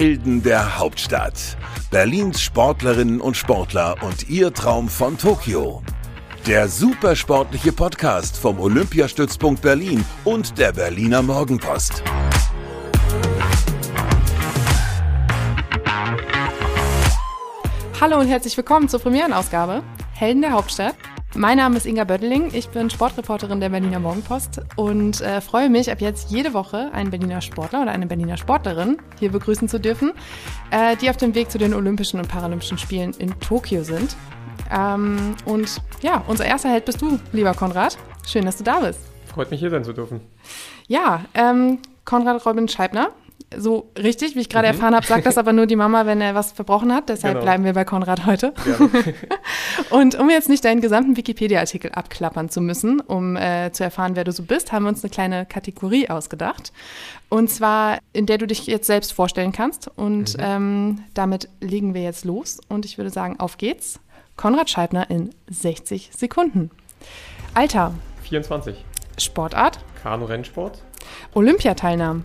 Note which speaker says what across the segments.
Speaker 1: Helden der Hauptstadt. Berlins Sportlerinnen und Sportler und ihr Traum von Tokio. Der supersportliche Podcast vom Olympiastützpunkt Berlin und der Berliner Morgenpost.
Speaker 2: Hallo und herzlich willkommen zur Premierenausgabe Helden der Hauptstadt. Mein Name ist Inga Bödeling, ich bin Sportreporterin der Berliner Morgenpost und äh, freue mich, ab jetzt jede Woche einen Berliner Sportler oder eine Berliner Sportlerin hier begrüßen zu dürfen, äh, die auf dem Weg zu den Olympischen und Paralympischen Spielen in Tokio sind. Ähm, und ja, unser erster Held bist du, lieber Konrad. Schön, dass du da bist.
Speaker 3: Freut mich, hier sein zu dürfen.
Speaker 2: Ja, ähm, Konrad Robin Scheibner so richtig, wie ich gerade mhm. erfahren habe, sagt das aber nur die Mama, wenn er was verbrochen hat. Deshalb genau. bleiben wir bei Konrad heute. und um jetzt nicht deinen gesamten Wikipedia-Artikel abklappern zu müssen, um äh, zu erfahren, wer du so bist, haben wir uns eine kleine Kategorie ausgedacht. Und zwar, in der du dich jetzt selbst vorstellen kannst. Und mhm. ähm, damit legen wir jetzt los. Und ich würde sagen, auf geht's. Konrad Scheibner in 60 Sekunden. Alter.
Speaker 3: 24.
Speaker 2: Sportart.
Speaker 3: Kanu-Rennsport.
Speaker 2: Olympiateilnahmen.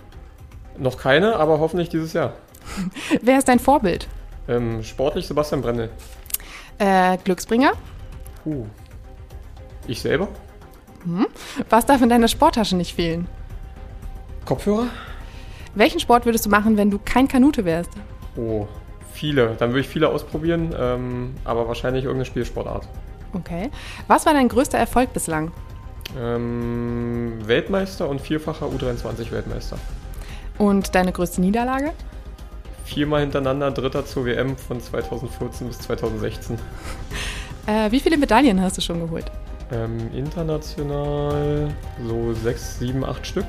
Speaker 3: Noch keine, aber hoffentlich dieses Jahr.
Speaker 2: Wer ist dein Vorbild?
Speaker 3: Ähm, sportlich Sebastian Brendel.
Speaker 2: Äh, Glücksbringer?
Speaker 3: Uh. Ich selber?
Speaker 2: Hm. Was darf in deiner Sporttasche nicht fehlen?
Speaker 3: Kopfhörer?
Speaker 2: Welchen Sport würdest du machen, wenn du kein Kanute wärst?
Speaker 3: Oh, viele. Dann würde ich viele ausprobieren, ähm, aber wahrscheinlich irgendeine Spielsportart.
Speaker 2: Okay. Was war dein größter Erfolg bislang?
Speaker 3: Ähm, Weltmeister und vierfacher U23-Weltmeister.
Speaker 2: Und deine größte Niederlage?
Speaker 3: Viermal hintereinander Dritter zur WM von 2014 bis 2016.
Speaker 2: Äh, wie viele Medaillen hast du schon geholt?
Speaker 3: Ähm, international so sechs, sieben, acht Stück.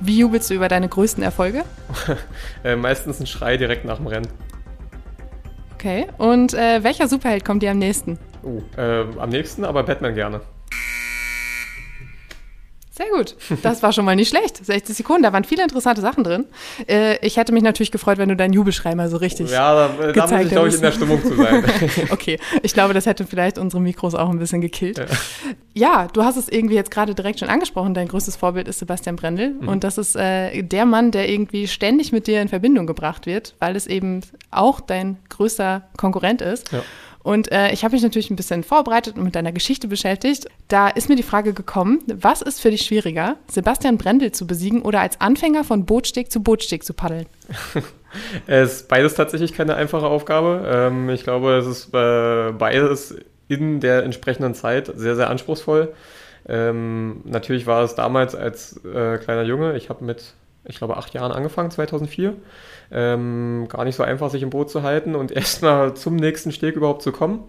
Speaker 2: Wie jubelst du über deine größten Erfolge?
Speaker 3: äh, meistens ein Schrei direkt nach dem Rennen.
Speaker 2: Okay, und äh, welcher Superheld kommt dir am nächsten?
Speaker 3: Oh, äh, am nächsten aber Batman gerne.
Speaker 2: Sehr gut. Das war schon mal nicht schlecht. 60 Sekunden, da waren viele interessante Sachen drin. Äh, ich hätte mich natürlich gefreut, wenn du deinen Jubelschrei mal so richtig.
Speaker 3: Ja, da, da muss ich, glaube ich, in der Stimmung zu sein.
Speaker 2: okay, ich glaube, das hätte vielleicht unsere Mikros auch ein bisschen gekillt. Ja, ja du hast es irgendwie jetzt gerade direkt schon angesprochen. Dein größtes Vorbild ist Sebastian Brendel. Mhm. Und das ist äh, der Mann, der irgendwie ständig mit dir in Verbindung gebracht wird, weil es eben auch dein größter Konkurrent ist. Ja. Und äh, ich habe mich natürlich ein bisschen vorbereitet und mit deiner Geschichte beschäftigt. Da ist mir die Frage gekommen, was ist für dich schwieriger, Sebastian Brendel zu besiegen oder als Anfänger von Bootsteg zu Bootsteg zu paddeln?
Speaker 3: es ist beides tatsächlich keine einfache Aufgabe. Ähm, ich glaube, es ist äh, beides in der entsprechenden Zeit sehr, sehr anspruchsvoll. Ähm, natürlich war es damals als äh, kleiner Junge, ich habe mit, ich glaube, acht Jahren angefangen, 2004 ähm, gar nicht so einfach, sich im Boot zu halten und erstmal zum nächsten Steg überhaupt zu kommen.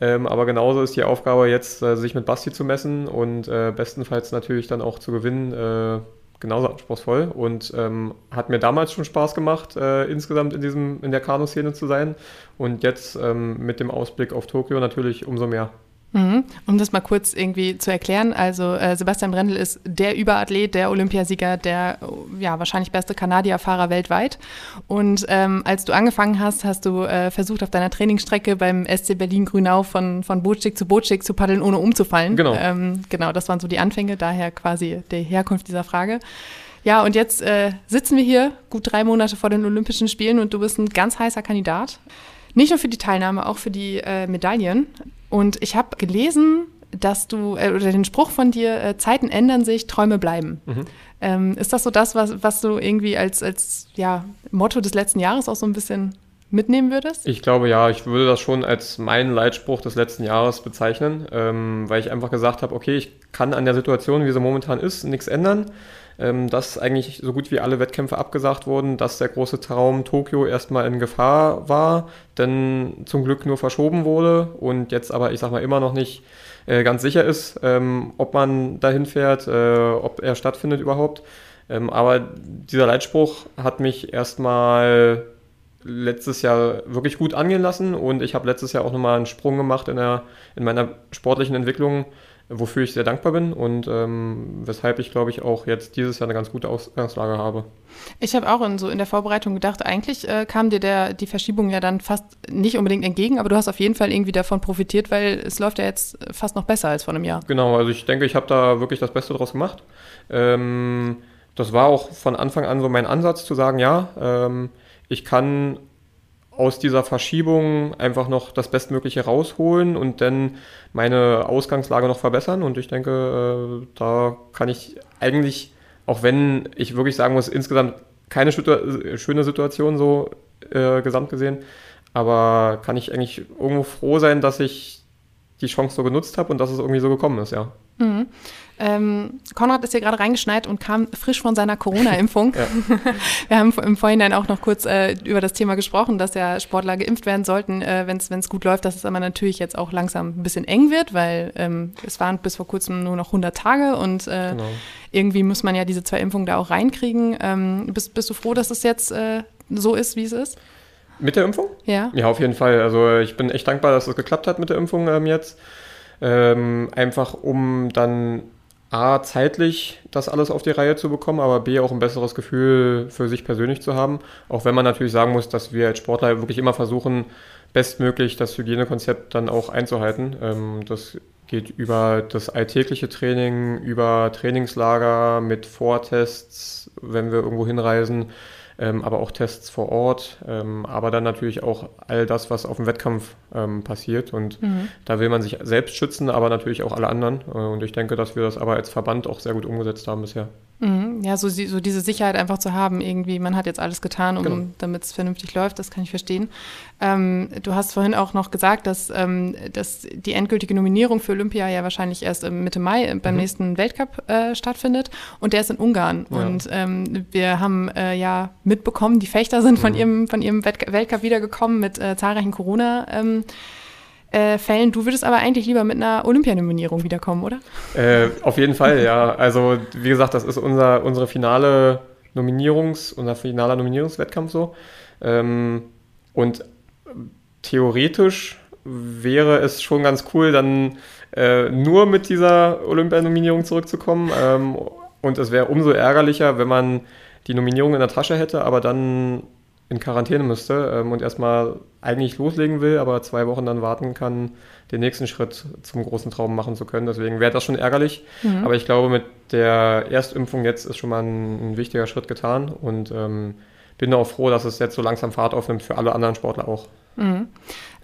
Speaker 3: Ähm, aber genauso ist die Aufgabe jetzt, äh, sich mit Basti zu messen und äh, bestenfalls natürlich dann auch zu gewinnen, äh, genauso anspruchsvoll. Und ähm, hat mir damals schon Spaß gemacht, äh, insgesamt in, diesem, in der Kanuszene zu sein. Und jetzt ähm, mit dem Ausblick auf Tokio natürlich umso mehr.
Speaker 2: Mhm. Um das mal kurz irgendwie zu erklären, also äh, Sebastian Brendel ist der Überathlet, der Olympiasieger, der ja wahrscheinlich beste Kanadierfahrer weltweit. Und ähm, als du angefangen hast, hast du äh, versucht, auf deiner Trainingsstrecke beim SC Berlin Grünau von, von Bootstick zu Bootstick zu paddeln, ohne umzufallen.
Speaker 3: Genau.
Speaker 2: Ähm, genau, das waren so die Anfänge, daher quasi die Herkunft dieser Frage. Ja, und jetzt äh, sitzen wir hier gut drei Monate vor den Olympischen Spielen und du bist ein ganz heißer Kandidat. Nicht nur für die Teilnahme, auch für die äh, Medaillen. Und ich habe gelesen, dass du, äh, oder den Spruch von dir, äh, Zeiten ändern sich, Träume bleiben. Mhm. Ähm, ist das so das, was, was du irgendwie als, als ja, Motto des letzten Jahres auch so ein bisschen mitnehmen würdest?
Speaker 3: Ich glaube ja, ich würde das schon als meinen Leitspruch des letzten Jahres bezeichnen, ähm, weil ich einfach gesagt habe, okay, ich kann an der Situation, wie sie momentan ist, nichts ändern dass eigentlich so gut wie alle Wettkämpfe abgesagt wurden, dass der große Traum Tokio erstmal in Gefahr war, denn zum Glück nur verschoben wurde und jetzt aber, ich sag mal, immer noch nicht äh, ganz sicher ist, ähm, ob man dahin fährt, äh, ob er stattfindet überhaupt. Ähm, aber dieser Leitspruch hat mich erstmal letztes Jahr wirklich gut angehen lassen und ich habe letztes Jahr auch nochmal einen Sprung gemacht in, der, in meiner sportlichen Entwicklung wofür ich sehr dankbar bin und ähm, weshalb ich, glaube ich, auch jetzt dieses Jahr eine ganz gute Ausgangslage habe.
Speaker 2: Ich habe auch in, so in der Vorbereitung gedacht, eigentlich äh, kam dir der, die Verschiebung ja dann fast nicht unbedingt entgegen, aber du hast auf jeden Fall irgendwie davon profitiert, weil es läuft ja jetzt fast noch besser als vor einem Jahr.
Speaker 3: Genau, also ich denke, ich habe da wirklich das Beste draus gemacht. Ähm, das war auch von Anfang an so mein Ansatz zu sagen, ja, ähm, ich kann aus dieser Verschiebung einfach noch das Bestmögliche rausholen und dann meine Ausgangslage noch verbessern. Und ich denke, äh, da kann ich eigentlich, auch wenn ich wirklich sagen muss, insgesamt keine schöne Situation so äh, gesamt gesehen, aber kann ich eigentlich irgendwo froh sein, dass ich die Chance so genutzt habe und dass es irgendwie so gekommen ist, ja.
Speaker 2: Mhm. Ähm, Konrad ist hier gerade reingeschneit und kam frisch von seiner Corona-Impfung. Wir haben im Vorhinein auch noch kurz äh, über das Thema gesprochen, dass ja Sportler geimpft werden sollten, äh, wenn es gut läuft, dass es aber natürlich jetzt auch langsam ein bisschen eng wird, weil ähm, es waren bis vor kurzem nur noch 100 Tage und äh, genau. irgendwie muss man ja diese zwei Impfungen da auch reinkriegen. Ähm, bist, bist, du froh, dass es jetzt äh, so ist, wie es ist?
Speaker 3: Mit der Impfung?
Speaker 2: Ja.
Speaker 3: Ja, auf jeden Fall. Also ich bin echt dankbar, dass es geklappt hat mit der Impfung ähm, jetzt. Ähm, einfach um dann A, zeitlich das alles auf die Reihe zu bekommen, aber B, auch ein besseres Gefühl für sich persönlich zu haben. Auch wenn man natürlich sagen muss, dass wir als Sportler wirklich immer versuchen, bestmöglich das Hygienekonzept dann auch einzuhalten. Ähm, das geht über das alltägliche Training, über Trainingslager mit Vortests, wenn wir irgendwo hinreisen ähm, aber auch Tests vor Ort, ähm, aber dann natürlich auch all das, was auf dem Wettkampf ähm, passiert. Und mhm. da will man sich selbst schützen, aber natürlich auch alle anderen. Äh, und ich denke, dass wir das aber als Verband auch sehr gut umgesetzt haben bisher.
Speaker 2: Mhm. Ja, so, so, diese Sicherheit einfach zu haben, irgendwie, man hat jetzt alles getan, um, genau. damit es vernünftig läuft, das kann ich verstehen. Ähm, du hast vorhin auch noch gesagt, dass, ähm, dass die endgültige Nominierung für Olympia ja wahrscheinlich erst Mitte Mai beim mhm. nächsten Weltcup äh, stattfindet und der ist in Ungarn. Ja. Und ähm, wir haben äh, ja mitbekommen, die Fechter sind von mhm. ihrem, von ihrem Weltcup wiedergekommen mit äh, zahlreichen Corona- ähm, äh, Fällen. Du würdest aber eigentlich lieber mit einer Olympianominierung wiederkommen, oder?
Speaker 3: Äh, auf jeden Fall, ja. Also wie gesagt, das ist unser, unsere finale Nominierungs, unser finaler Nominierungswettkampf so. Ähm, und theoretisch wäre es schon ganz cool, dann äh, nur mit dieser Olympianominierung zurückzukommen. Ähm, und es wäre umso ärgerlicher, wenn man die Nominierung in der Tasche hätte, aber dann in Quarantäne müsste ähm, und erstmal eigentlich loslegen will, aber zwei Wochen dann warten kann, den nächsten Schritt zum großen Traum machen zu können. Deswegen wäre das schon ärgerlich. Mhm. Aber ich glaube, mit der Erstimpfung jetzt ist schon mal ein, ein wichtiger Schritt getan und ähm, bin auch froh, dass es jetzt so langsam Fahrt aufnimmt für alle anderen Sportler auch.
Speaker 2: Mhm.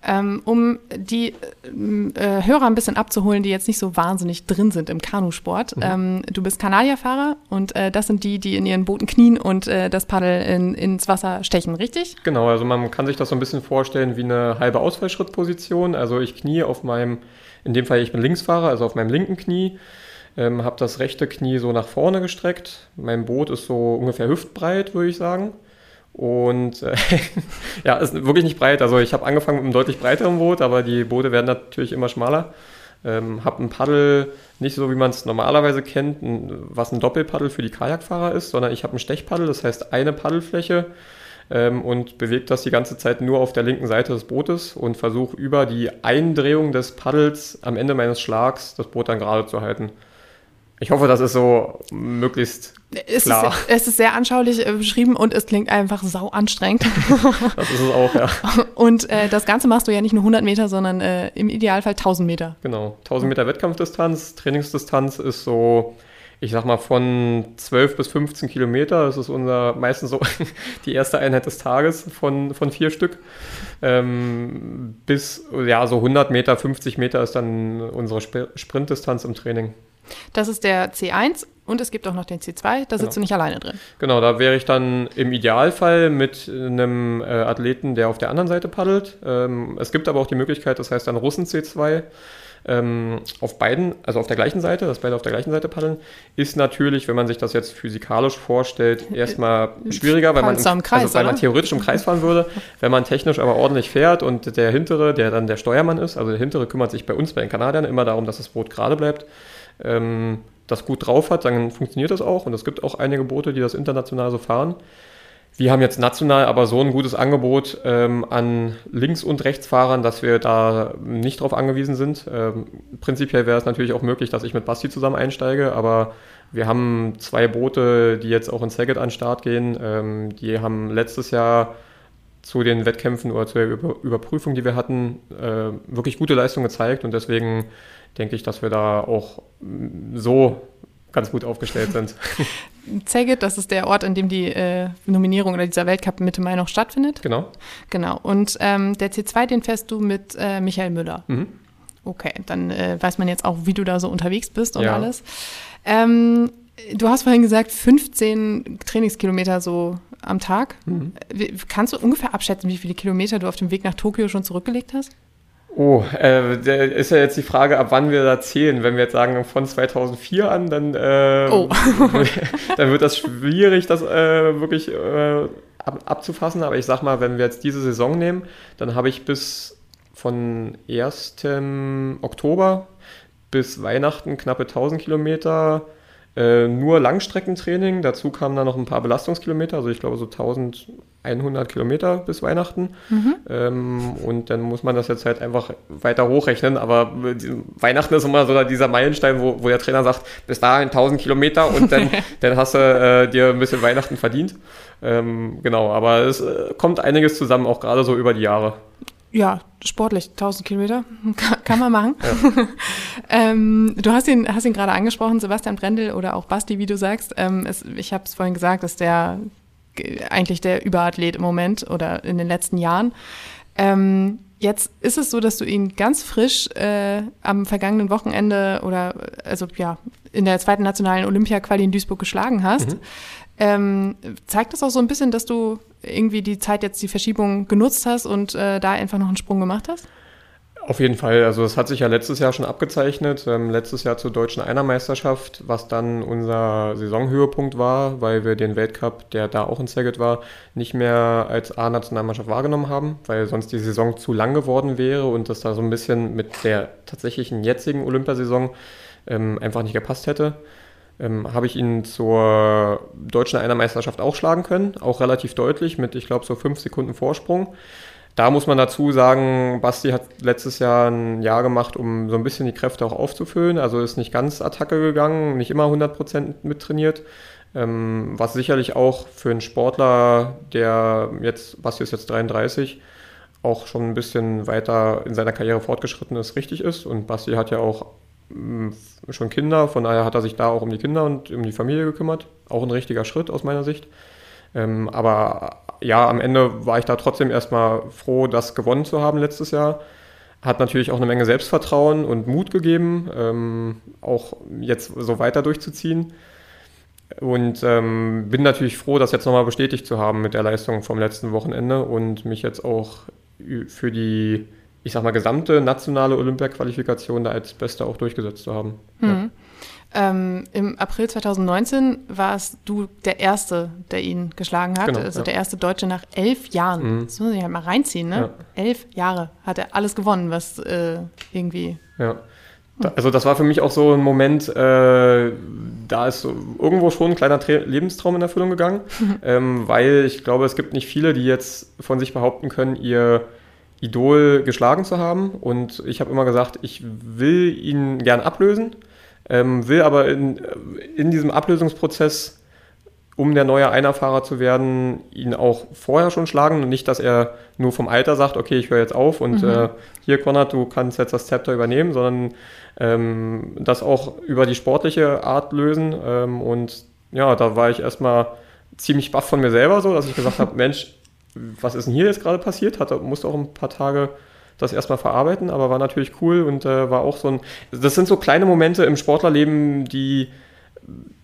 Speaker 2: Ähm, um die äh, Hörer ein bisschen abzuholen, die jetzt nicht so wahnsinnig drin sind im Kanusport. Mhm. Ähm, du bist Kanadierfahrer und äh, das sind die, die in ihren Booten knien und äh, das Paddel in, ins Wasser stechen, richtig?
Speaker 3: Genau, also man kann sich das so ein bisschen vorstellen wie eine halbe Ausfallschrittposition. Also ich knie auf meinem, in dem Fall ich bin Linksfahrer, also auf meinem linken Knie. Ähm, habe das rechte Knie so nach vorne gestreckt. Mein Boot ist so ungefähr hüftbreit, würde ich sagen. Und äh, ja, ist wirklich nicht breit. Also ich habe angefangen mit einem deutlich breiteren Boot, aber die Boote werden natürlich immer schmaler. Ähm, habe ein Paddel nicht so, wie man es normalerweise kennt, ein, was ein Doppelpaddel für die Kajakfahrer ist, sondern ich habe ein Stechpaddel, das heißt eine Paddelfläche ähm, und bewege das die ganze Zeit nur auf der linken Seite des Bootes und versuche über die Eindrehung des Paddels am Ende meines Schlags das Boot dann gerade zu halten. Ich hoffe, das ist so möglichst
Speaker 2: es. Ist, es ist sehr anschaulich äh, beschrieben und es klingt einfach sau anstrengend.
Speaker 3: das ist es auch, ja.
Speaker 2: Und äh, das Ganze machst du ja nicht nur 100 Meter, sondern äh, im Idealfall 1000 Meter.
Speaker 3: Genau, 1000 Meter Wettkampfdistanz. Trainingsdistanz ist so, ich sag mal, von 12 bis 15 Kilometer. Das ist unser meistens so die erste Einheit des Tages von, von vier Stück. Ähm, bis ja, so 100 Meter, 50 Meter ist dann unsere Sprintdistanz im Training.
Speaker 2: Das ist der C1 und es gibt auch noch den C2, da genau. sitzt du nicht alleine drin.
Speaker 3: Genau, da wäre ich dann im Idealfall mit einem äh, Athleten, der auf der anderen Seite paddelt. Ähm, es gibt aber auch die Möglichkeit, das heißt dann Russen C2 ähm, auf beiden, also auf der gleichen Seite, dass beide auf der gleichen Seite paddeln, ist natürlich, wenn man sich das jetzt physikalisch vorstellt, erstmal schwieriger, weil man, im, Kreis, also, weil man theoretisch im Kreis fahren würde. Wenn man technisch aber ordentlich fährt und der hintere, der dann der Steuermann ist, also der hintere kümmert sich bei uns, bei den Kanadiern, immer darum, dass das Boot gerade bleibt ähm, das gut drauf hat, dann funktioniert das auch. Und es gibt auch einige Boote, die das international so fahren. Wir haben jetzt national aber so ein gutes Angebot ähm, an Links- und Rechtsfahrern, dass wir da nicht drauf angewiesen sind. Ähm, prinzipiell wäre es natürlich auch möglich, dass ich mit Basti zusammen einsteige, aber wir haben zwei Boote, die jetzt auch in Saget an den Start gehen. Ähm, die haben letztes Jahr zu den Wettkämpfen oder zur Über Überprüfung, die wir hatten, äh, wirklich gute Leistung gezeigt und deswegen denke ich, dass wir da auch mm, so ganz gut aufgestellt sind.
Speaker 2: Zeget, das ist der Ort, an dem die äh, Nominierung oder dieser Weltcup Mitte Mai noch stattfindet.
Speaker 3: Genau.
Speaker 2: Genau. Und ähm, der C2, den fährst du mit äh, Michael Müller. Mhm. Okay, dann äh, weiß man jetzt auch, wie du da so unterwegs bist und ja. alles. Ähm, du hast vorhin gesagt, 15 Trainingskilometer so am Tag. Mhm. Kannst du ungefähr abschätzen, wie viele Kilometer du auf dem Weg nach Tokio schon zurückgelegt hast?
Speaker 3: Oh, äh, ist ja jetzt die Frage, ab wann wir da zählen. Wenn wir jetzt sagen von 2004 an, dann, äh, oh. dann wird das schwierig, das äh, wirklich äh, ab, abzufassen. Aber ich sag mal, wenn wir jetzt diese Saison nehmen, dann habe ich bis von 1. Oktober bis Weihnachten knappe 1000 Kilometer äh, nur Langstreckentraining. Dazu kamen dann noch ein paar Belastungskilometer, also ich glaube so 1100 Kilometer bis Weihnachten. Mhm. Ähm, und dann muss man das jetzt halt einfach weiter hochrechnen. Aber Weihnachten ist immer so dieser Meilenstein, wo, wo der Trainer sagt, bis dahin 1000 Kilometer und dann, dann hast du äh, dir ein bisschen Weihnachten verdient. Ähm, genau, aber es äh, kommt einiges zusammen, auch gerade so über die Jahre.
Speaker 2: Ja, sportlich, 1000 Kilometer, kann, kann man machen. Ja. ähm, du hast ihn, hast ihn gerade angesprochen, Sebastian Brendel oder auch Basti, wie du sagst. Ähm, es, ich habe es vorhin gesagt, ist der eigentlich der Überathlet im Moment oder in den letzten Jahren. Ähm, jetzt ist es so, dass du ihn ganz frisch äh, am vergangenen Wochenende oder also ja in der zweiten nationalen Olympia-Quali in Duisburg geschlagen hast. Mhm. Ähm, zeigt das auch so ein bisschen, dass du irgendwie die Zeit jetzt die Verschiebung genutzt hast und äh, da einfach noch einen Sprung gemacht hast?
Speaker 3: Auf jeden Fall. Also es hat sich ja letztes Jahr schon abgezeichnet. Ähm, letztes Jahr zur deutschen Einermeisterschaft, was dann unser Saisonhöhepunkt war, weil wir den Weltcup, der da auch in Saget war, nicht mehr als A-Nationalmannschaft wahrgenommen haben, weil sonst die Saison zu lang geworden wäre und das da so ein bisschen mit der tatsächlichen jetzigen Olympiasaison ähm, einfach nicht gepasst hätte ähm, habe ich ihn zur deutschen Einermeisterschaft auch schlagen können, auch relativ deutlich mit, ich glaube, so fünf Sekunden Vorsprung. Da muss man dazu sagen, Basti hat letztes Jahr ein Jahr gemacht, um so ein bisschen die Kräfte auch aufzufüllen. Also ist nicht ganz Attacke gegangen, nicht immer 100% mittrainiert. Ähm, was sicherlich auch für einen Sportler, der jetzt, Basti ist jetzt 33, auch schon ein bisschen weiter in seiner Karriere fortgeschritten ist, richtig ist. Und Basti hat ja auch schon Kinder, von daher hat er sich da auch um die Kinder und um die Familie gekümmert. Auch ein richtiger Schritt aus meiner Sicht. Ähm, aber ja, am Ende war ich da trotzdem erstmal froh, das gewonnen zu haben letztes Jahr. Hat natürlich auch eine Menge Selbstvertrauen und Mut gegeben, ähm, auch jetzt so weiter durchzuziehen. Und ähm, bin natürlich froh, das jetzt nochmal bestätigt zu haben mit der Leistung vom letzten Wochenende und mich jetzt auch für die ich sag mal, gesamte nationale Olympia-Qualifikation da als Beste auch durchgesetzt zu haben. Mhm.
Speaker 2: Ja. Ähm, Im April 2019 warst du der Erste, der ihn geschlagen hat. Genau, also ja. der erste Deutsche nach elf Jahren. Mhm. Das muss ich halt mal reinziehen, ne? Ja. Elf Jahre hat er alles gewonnen, was äh, irgendwie.
Speaker 3: Ja. also das war für mich auch so ein Moment, äh, da ist so irgendwo schon ein kleiner Tra Lebenstraum in Erfüllung gegangen, ähm, weil ich glaube, es gibt nicht viele, die jetzt von sich behaupten können, ihr Idol geschlagen zu haben. Und ich habe immer gesagt, ich will ihn gern ablösen, ähm, will aber in, in diesem Ablösungsprozess, um der neue Einerfahrer zu werden, ihn auch vorher schon schlagen und nicht, dass er nur vom Alter sagt, okay, ich höre jetzt auf und mhm. äh, hier, Konrad, du kannst jetzt das Zepter übernehmen, sondern ähm, das auch über die sportliche Art lösen. Ähm, und ja, da war ich erstmal ziemlich baff von mir selber so, dass ich gesagt habe, Mensch, was ist denn hier jetzt gerade passiert? Hatte, musste auch ein paar Tage das erstmal verarbeiten, aber war natürlich cool und äh, war auch so ein. Das sind so kleine Momente im Sportlerleben, die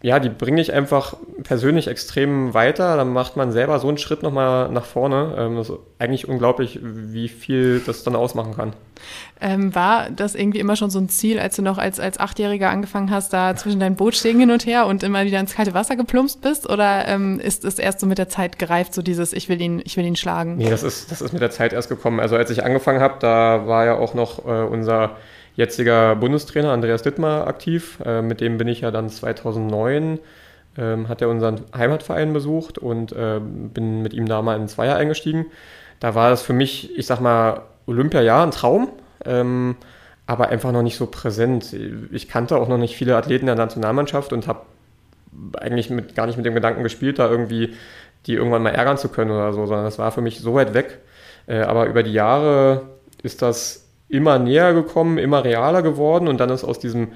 Speaker 3: ja, die bringe ich einfach persönlich extrem weiter. Dann macht man selber so einen Schritt nochmal nach vorne. Ähm, das ist eigentlich unglaublich, wie viel das dann ausmachen kann.
Speaker 2: Ähm, war das irgendwie immer schon so ein Ziel, als du noch als, als Achtjähriger angefangen hast, da zwischen deinen Bootstegen hin und her und immer wieder ins kalte Wasser geplumpst bist? Oder ähm, ist es erst so mit der Zeit gereift, so dieses, ich will ihn, ich will ihn schlagen?
Speaker 3: Nee, das ist, das ist mit der Zeit erst gekommen. Also als ich angefangen habe, da war ja auch noch äh, unser jetziger Bundestrainer Andreas Dittmar aktiv. Äh, mit dem bin ich ja dann 2009, ähm, hat er unseren Heimatverein besucht und äh, bin mit ihm da mal in Zweier eingestiegen. Da war das für mich, ich sag mal, Olympia ja ein Traum, ähm, aber einfach noch nicht so präsent. Ich kannte auch noch nicht viele Athleten der Nationalmannschaft und habe eigentlich mit, gar nicht mit dem Gedanken gespielt, da irgendwie die irgendwann mal ärgern zu können oder so, sondern das war für mich so weit weg. Äh, aber über die Jahre ist das immer näher gekommen, immer realer geworden und dann ist aus diesem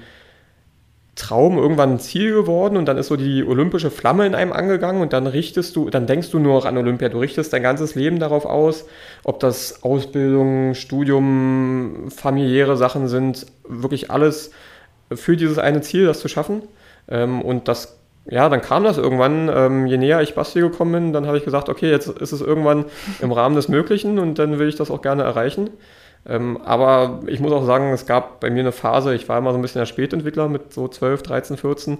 Speaker 3: Traum irgendwann ein Ziel geworden und dann ist so die olympische Flamme in einem angegangen und dann richtest du, dann denkst du nur noch an Olympia. Du richtest dein ganzes Leben darauf aus, ob das Ausbildung, Studium, familiäre Sachen sind, wirklich alles für dieses eine Ziel, das zu schaffen. Ähm, und das ja, dann kam das irgendwann, ähm, je näher ich Basti gekommen bin, dann habe ich gesagt, okay, jetzt ist es irgendwann im Rahmen des Möglichen und dann will ich das auch gerne erreichen. Ähm, aber ich muss auch sagen, es gab bei mir eine Phase, ich war immer so ein bisschen der Spätentwickler mit so 12, 13, 14.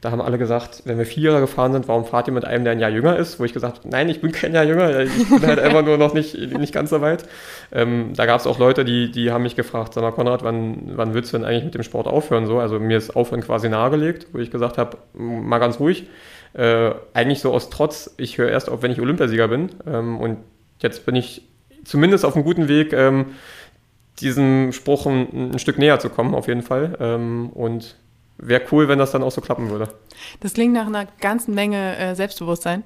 Speaker 3: Da haben alle gesagt, wenn wir Vierer gefahren sind, warum fahrt ihr mit einem, der ein Jahr jünger ist? Wo ich gesagt habe, nein, ich bin kein Jahr jünger, ich bin halt einfach nur noch nicht, nicht ganz so weit. Ähm, da gab es auch Leute, die, die haben mich gefragt, sag mal, Konrad, wann, wann willst du denn eigentlich mit dem Sport aufhören? So, also mir ist Aufhören quasi nahegelegt, wo ich gesagt habe, mal ganz ruhig. Äh, eigentlich so aus Trotz, ich höre erst auf, wenn ich Olympiasieger bin. Ähm, und jetzt bin ich zumindest auf einem guten Weg, ähm, diesem Spruch ein, ein, Stück näher zu kommen, auf jeden Fall. Ähm, und wäre cool, wenn das dann auch so klappen würde.
Speaker 2: Das klingt nach einer ganzen Menge äh, Selbstbewusstsein.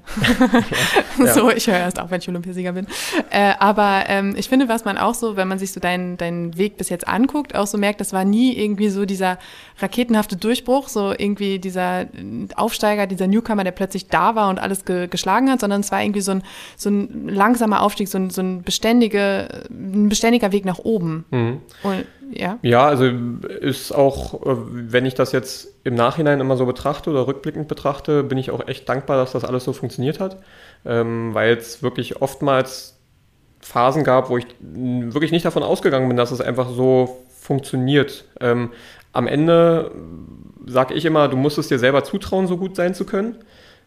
Speaker 2: ja. So, ich höre erst auf, wenn ich Olympiasieger bin. Äh, aber ähm, ich finde, was man auch so, wenn man sich so deinen, deinen Weg bis jetzt anguckt, auch so merkt, das war nie irgendwie so dieser raketenhafte Durchbruch, so irgendwie dieser Aufsteiger, dieser Newcomer, der plötzlich da war und alles ge geschlagen hat, sondern es war irgendwie so ein, so ein langsamer Aufstieg, so ein, so ein, beständige, ein beständiger Weg nach oben. Mhm. Und,
Speaker 3: ja. ja, also ist auch, äh, wenn ich das jetzt im Nachhinein immer so betrachte oder rückblickend betrachte, bin ich auch echt dankbar, dass das alles so funktioniert hat, ähm, weil es wirklich oftmals Phasen gab, wo ich wirklich nicht davon ausgegangen bin, dass es einfach so funktioniert. Ähm, am Ende sage ich immer, du musst es dir selber zutrauen, so gut sein zu können,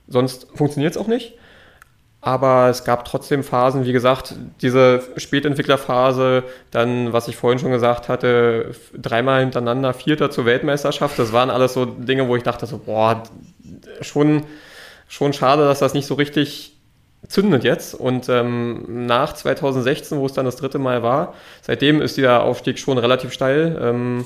Speaker 3: sonst funktioniert es auch nicht. Aber es gab trotzdem Phasen, wie gesagt, diese Spätentwicklerphase, dann, was ich vorhin schon gesagt hatte, dreimal hintereinander Vierter zur Weltmeisterschaft. Das waren alles so Dinge, wo ich dachte so, boah, schon, schon schade, dass das nicht so richtig zündet jetzt. Und ähm, nach 2016, wo es dann das dritte Mal war, seitdem ist dieser Aufstieg schon relativ steil. Ähm,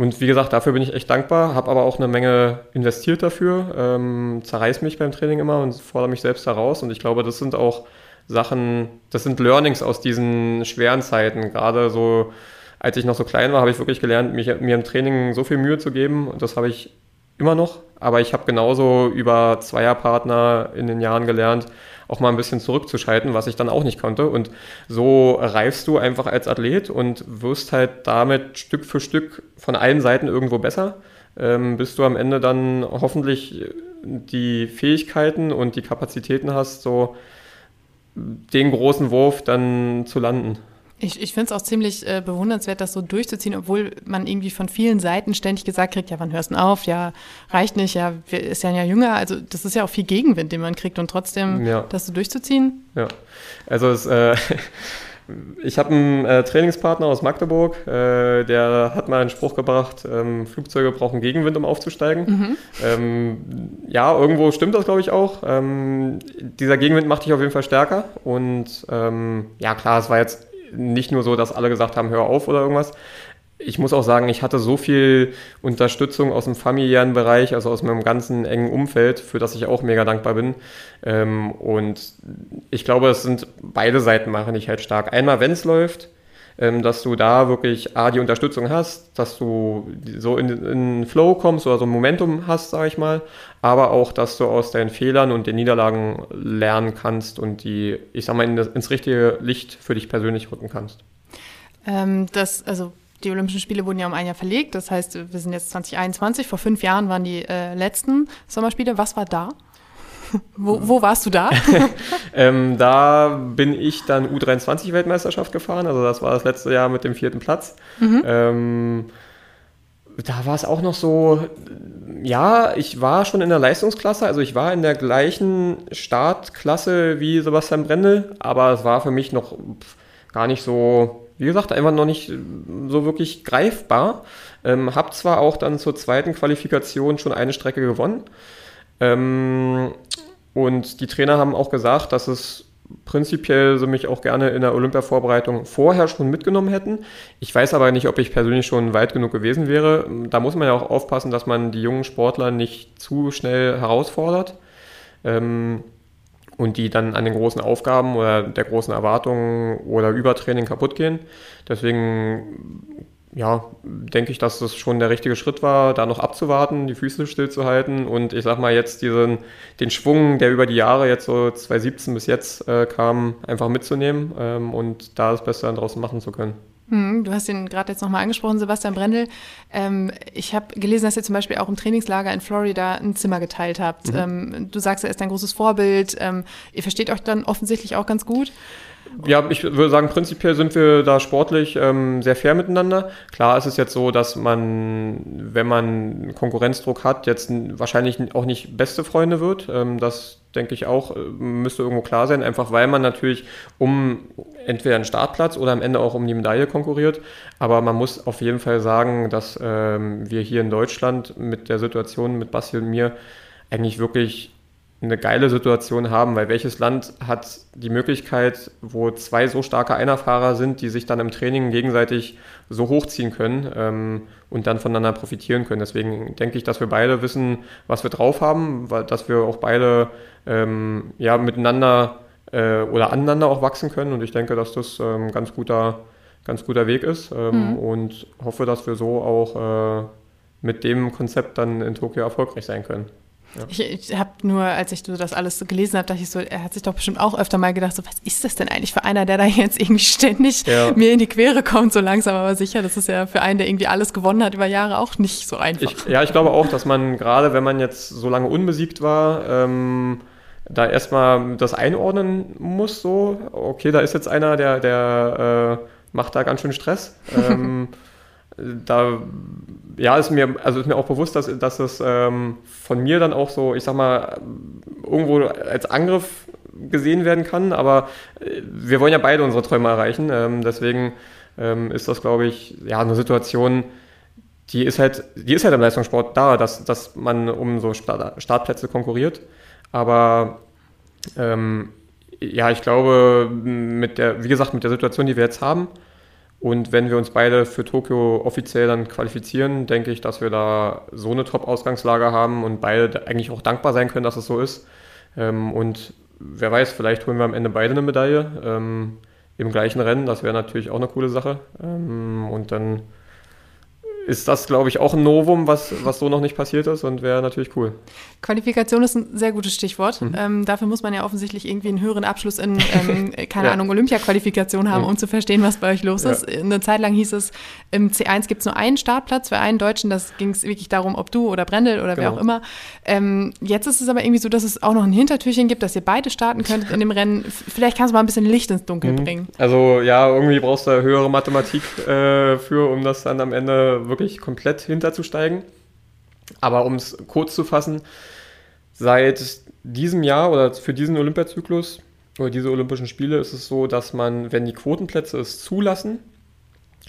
Speaker 3: und wie gesagt, dafür bin ich echt dankbar, habe aber auch eine Menge investiert dafür, ähm, zerreiß mich beim Training immer und fordere mich selbst heraus. Und ich glaube, das sind auch Sachen, das sind Learnings aus diesen schweren Zeiten. Gerade so, als ich noch so klein war, habe ich wirklich gelernt, mich, mir im Training so viel Mühe zu geben. Und das habe ich immer noch. Aber ich habe genauso über Zweierpartner in den Jahren gelernt, auch mal ein bisschen zurückzuschalten, was ich dann auch nicht konnte. Und so reifst du einfach als Athlet und wirst halt damit Stück für Stück von allen Seiten irgendwo besser, ähm, bis du am Ende dann hoffentlich die Fähigkeiten und die Kapazitäten hast, so den großen Wurf dann zu landen.
Speaker 2: Ich, ich finde es auch ziemlich äh, bewundernswert, das so durchzuziehen, obwohl man irgendwie von vielen Seiten ständig gesagt kriegt, ja, wann hörst du auf? Ja, reicht nicht, ja, ist ja ja jünger. Also das ist ja auch viel Gegenwind, den man kriegt und trotzdem ja. das so durchzuziehen.
Speaker 3: Ja, also es, äh, ich habe einen äh, Trainingspartner aus Magdeburg, äh, der hat mal einen Spruch gebracht, ähm, Flugzeuge brauchen Gegenwind, um aufzusteigen. Mhm. Ähm, ja, irgendwo stimmt das, glaube ich, auch. Ähm, dieser Gegenwind macht dich auf jeden Fall stärker und ähm, ja, klar, es war jetzt nicht nur so, dass alle gesagt haben, hör auf oder irgendwas. Ich muss auch sagen, ich hatte so viel Unterstützung aus dem familiären Bereich, also aus meinem ganzen engen Umfeld, für das ich auch mega dankbar bin. Ähm, und ich glaube, es sind beide Seiten machen dich halt stark. Einmal, wenn es läuft, dass du da wirklich A, die Unterstützung hast, dass du so in, in Flow kommst oder so ein Momentum hast, sage ich mal, aber auch, dass du aus deinen Fehlern und den Niederlagen lernen kannst und die, ich sag mal, in das, ins richtige Licht für dich persönlich rücken kannst.
Speaker 2: Ähm, das, also die Olympischen Spiele wurden ja um ein Jahr verlegt. Das heißt, wir sind jetzt 2021. Vor fünf Jahren waren die äh, letzten Sommerspiele. Was war da? Wo, wo, warst du da?
Speaker 3: ähm, da bin ich dann U23-Weltmeisterschaft gefahren. Also das war das letzte Jahr mit dem vierten Platz. Mhm. Ähm, da war es auch noch so, ja, ich war schon in der Leistungsklasse, also ich war in der gleichen Startklasse wie Sebastian Brendel, aber es war für mich noch gar nicht so, wie gesagt, einfach noch nicht so wirklich greifbar. Ähm, hab zwar auch dann zur zweiten Qualifikation schon eine Strecke gewonnen, ähm, und die Trainer haben auch gesagt, dass es prinzipiell sie mich auch gerne in der Olympia-Vorbereitung vorher schon mitgenommen hätten. Ich weiß aber nicht, ob ich persönlich schon weit genug gewesen wäre. Da muss man ja auch aufpassen, dass man die jungen Sportler nicht zu schnell herausfordert ähm, und die dann an den großen Aufgaben oder der großen Erwartungen oder Übertraining kaputt gehen. Deswegen ja, denke ich, dass das schon der richtige Schritt war, da noch abzuwarten, die Füße stillzuhalten und ich sag mal jetzt diesen, den Schwung, der über die Jahre jetzt so 2017 bis jetzt äh, kam, einfach mitzunehmen ähm, und da das Beste dann draußen machen zu können.
Speaker 2: Hm, du hast ihn gerade jetzt nochmal angesprochen, Sebastian Brendel. Ähm, ich habe gelesen, dass ihr zum Beispiel auch im Trainingslager in Florida ein Zimmer geteilt habt. Mhm. Ähm, du sagst, er ist ein großes Vorbild. Ähm, ihr versteht euch dann offensichtlich auch ganz gut.
Speaker 3: Ja, ich würde sagen, prinzipiell sind wir da sportlich ähm, sehr fair miteinander. Klar ist es jetzt so, dass man, wenn man Konkurrenzdruck hat, jetzt wahrscheinlich auch nicht beste Freunde wird. Ähm, das denke ich auch, äh, müsste irgendwo klar sein, einfach weil man natürlich um entweder einen Startplatz oder am Ende auch um die Medaille konkurriert. Aber man muss auf jeden Fall sagen, dass ähm, wir hier in Deutschland mit der Situation mit Basti und mir eigentlich wirklich eine geile Situation haben, weil welches Land hat die Möglichkeit, wo zwei so starke Einerfahrer sind, die sich dann im Training gegenseitig so hochziehen können ähm, und dann voneinander profitieren können. Deswegen denke ich, dass wir beide wissen, was wir drauf haben, weil, dass wir auch beide ähm, ja, miteinander äh, oder aneinander auch wachsen können und ich denke, dass das ähm, ganz guter ganz guter Weg ist ähm, mhm. und hoffe, dass wir so auch äh, mit dem Konzept dann in Tokio erfolgreich sein können.
Speaker 2: Ja. Ich, ich habe nur, als ich das alles so gelesen habe, dachte ich so, er hat sich doch bestimmt auch öfter mal gedacht, so, was ist das denn eigentlich für einer, der da jetzt irgendwie ständig ja. mir in die Quere kommt, so langsam aber sicher. Das ist ja für einen, der irgendwie alles gewonnen hat über Jahre, auch nicht so einfach.
Speaker 3: Ich, ja, ich glaube auch, dass man gerade, wenn man jetzt so lange unbesiegt war, ähm, da erstmal das einordnen muss, so, okay, da ist jetzt einer, der, der äh, macht da ganz schön Stress. Ähm, da ja, ist mir, also ist mir auch bewusst, dass, dass es ähm, von mir dann auch so, ich sag mal, irgendwo als Angriff gesehen werden kann, aber äh, wir wollen ja beide unsere Träume erreichen. Ähm, deswegen ähm, ist das, glaube ich, ja, eine Situation, die ist halt, die ist halt im Leistungssport da, dass, dass man um so Startplätze konkurriert. Aber ähm, ja, ich glaube, mit der, wie gesagt, mit der Situation, die wir jetzt haben, und wenn wir uns beide für Tokio offiziell dann qualifizieren, denke ich, dass wir da so eine Top-Ausgangslage haben und beide eigentlich auch dankbar sein können, dass es so ist. Ähm, und wer weiß, vielleicht holen wir am Ende beide eine Medaille ähm, im gleichen Rennen. Das wäre natürlich auch eine coole Sache. Ähm, und dann ist das, glaube ich, auch ein Novum, was, was so noch nicht passiert ist und wäre natürlich cool.
Speaker 2: Qualifikation ist ein sehr gutes Stichwort. Mhm. Ähm, dafür muss man ja offensichtlich irgendwie einen höheren Abschluss in, ähm, keine ja. Ahnung, Olympia-Qualifikation haben, mhm. um zu verstehen, was bei euch los ja. ist. Eine Zeit lang hieß es, im C1 gibt es nur einen Startplatz für einen Deutschen. Das ging es wirklich darum, ob du oder Brendel oder genau. wer auch immer. Ähm, jetzt ist es aber irgendwie so, dass es auch noch ein Hintertürchen gibt, dass ihr beide starten könntet in dem Rennen. Vielleicht kannst du mal ein bisschen Licht ins Dunkel mhm. bringen.
Speaker 3: Also ja, irgendwie brauchst du höhere Mathematik äh, für, um das dann am Ende wirklich komplett hinterzusteigen. Aber um es kurz zu fassen, seit diesem Jahr oder für diesen Olympiazyklus oder diese Olympischen Spiele ist es so, dass man, wenn die Quotenplätze es zulassen,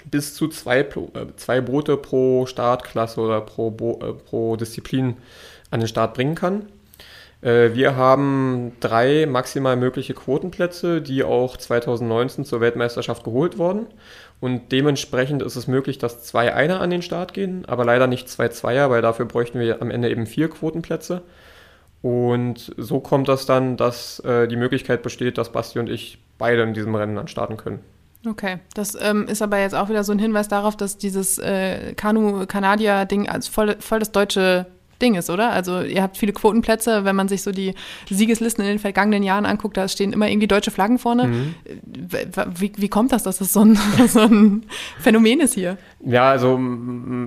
Speaker 3: bis zu zwei, äh, zwei Boote pro Startklasse oder pro, äh, pro Disziplin an den Start bringen kann. Äh, wir haben drei maximal mögliche Quotenplätze, die auch 2019 zur Weltmeisterschaft geholt wurden. Und dementsprechend ist es möglich, dass zwei Einer an den Start gehen, aber leider nicht zwei Zweier, weil dafür bräuchten wir am Ende eben vier Quotenplätze. Und so kommt das dann, dass äh, die Möglichkeit besteht, dass Basti und ich beide in diesem Rennen dann starten können.
Speaker 2: Okay, das ähm, ist aber jetzt auch wieder so ein Hinweis darauf, dass dieses äh, Kanu-Kanadier-Ding als voll, voll das deutsche Ding ist, oder? Also ihr habt viele Quotenplätze, wenn man sich so die Siegeslisten in den vergangenen Jahren anguckt, da stehen immer irgendwie deutsche Flaggen vorne. Mhm. Wie, wie kommt das, dass das so ein, so ein Phänomen ist hier?
Speaker 3: Ja, also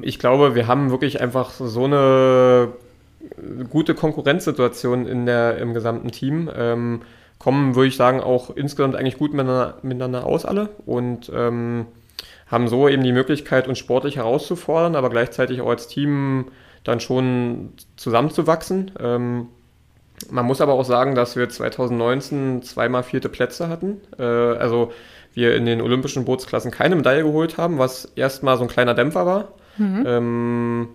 Speaker 3: ich glaube, wir haben wirklich einfach so eine gute Konkurrenzsituation in der, im gesamten Team. Ähm, kommen, würde ich sagen, auch insgesamt eigentlich gut miteinander, miteinander aus alle und ähm, haben so eben die Möglichkeit, uns sportlich herauszufordern, aber gleichzeitig auch als Team dann schon zusammenzuwachsen. Ähm, man muss aber auch sagen, dass wir 2019 zweimal vierte Plätze hatten. Äh, also wir in den olympischen Bootsklassen keine Medaille geholt haben, was erstmal so ein kleiner Dämpfer war. Mhm. Ähm,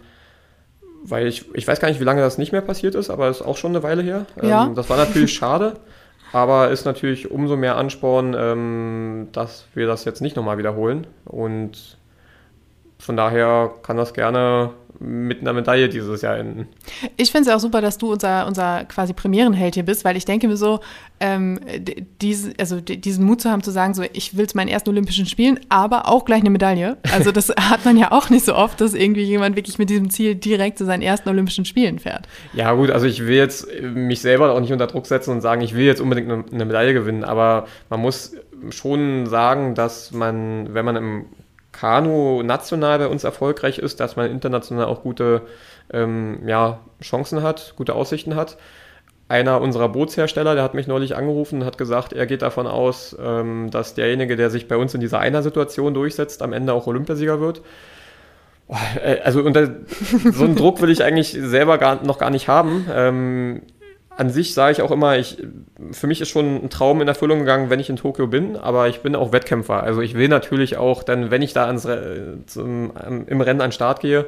Speaker 3: weil ich, ich weiß gar nicht, wie lange das nicht mehr passiert ist, aber es ist auch schon eine Weile her. Ja. Ähm, das war natürlich schade, aber ist natürlich umso mehr Ansporn, ähm, dass wir das jetzt nicht nochmal wiederholen. Und von daher kann das gerne mit einer Medaille dieses Jahr enden.
Speaker 2: Ich finde es auch super, dass du unser, unser quasi Premierenheld hier bist, weil ich denke mir so, ähm, diesen, also diesen Mut zu haben, zu sagen, so, ich will zu meinen ersten Olympischen Spielen, aber auch gleich eine Medaille. Also das hat man ja auch nicht so oft, dass irgendwie jemand wirklich mit diesem Ziel direkt zu seinen ersten Olympischen Spielen fährt.
Speaker 3: Ja gut, also ich will jetzt mich selber auch nicht unter Druck setzen und sagen, ich will jetzt unbedingt eine, eine Medaille gewinnen, aber man muss schon sagen, dass man, wenn man im Kanu national bei uns erfolgreich ist, dass man international auch gute ähm, ja, Chancen hat, gute Aussichten hat. Einer unserer Bootshersteller, der hat mich neulich angerufen und hat gesagt, er geht davon aus, ähm, dass derjenige, der sich bei uns in dieser Einer-Situation durchsetzt, am Ende auch Olympiasieger wird. Äh, also unter so einen Druck will ich eigentlich selber gar, noch gar nicht haben. Ähm, an sich sage ich auch immer, ich, für mich ist schon ein Traum in Erfüllung gegangen, wenn ich in Tokio bin, aber ich bin auch Wettkämpfer. Also ich will natürlich auch dann, wenn ich da ans, zum, im Rennen an den Start gehe,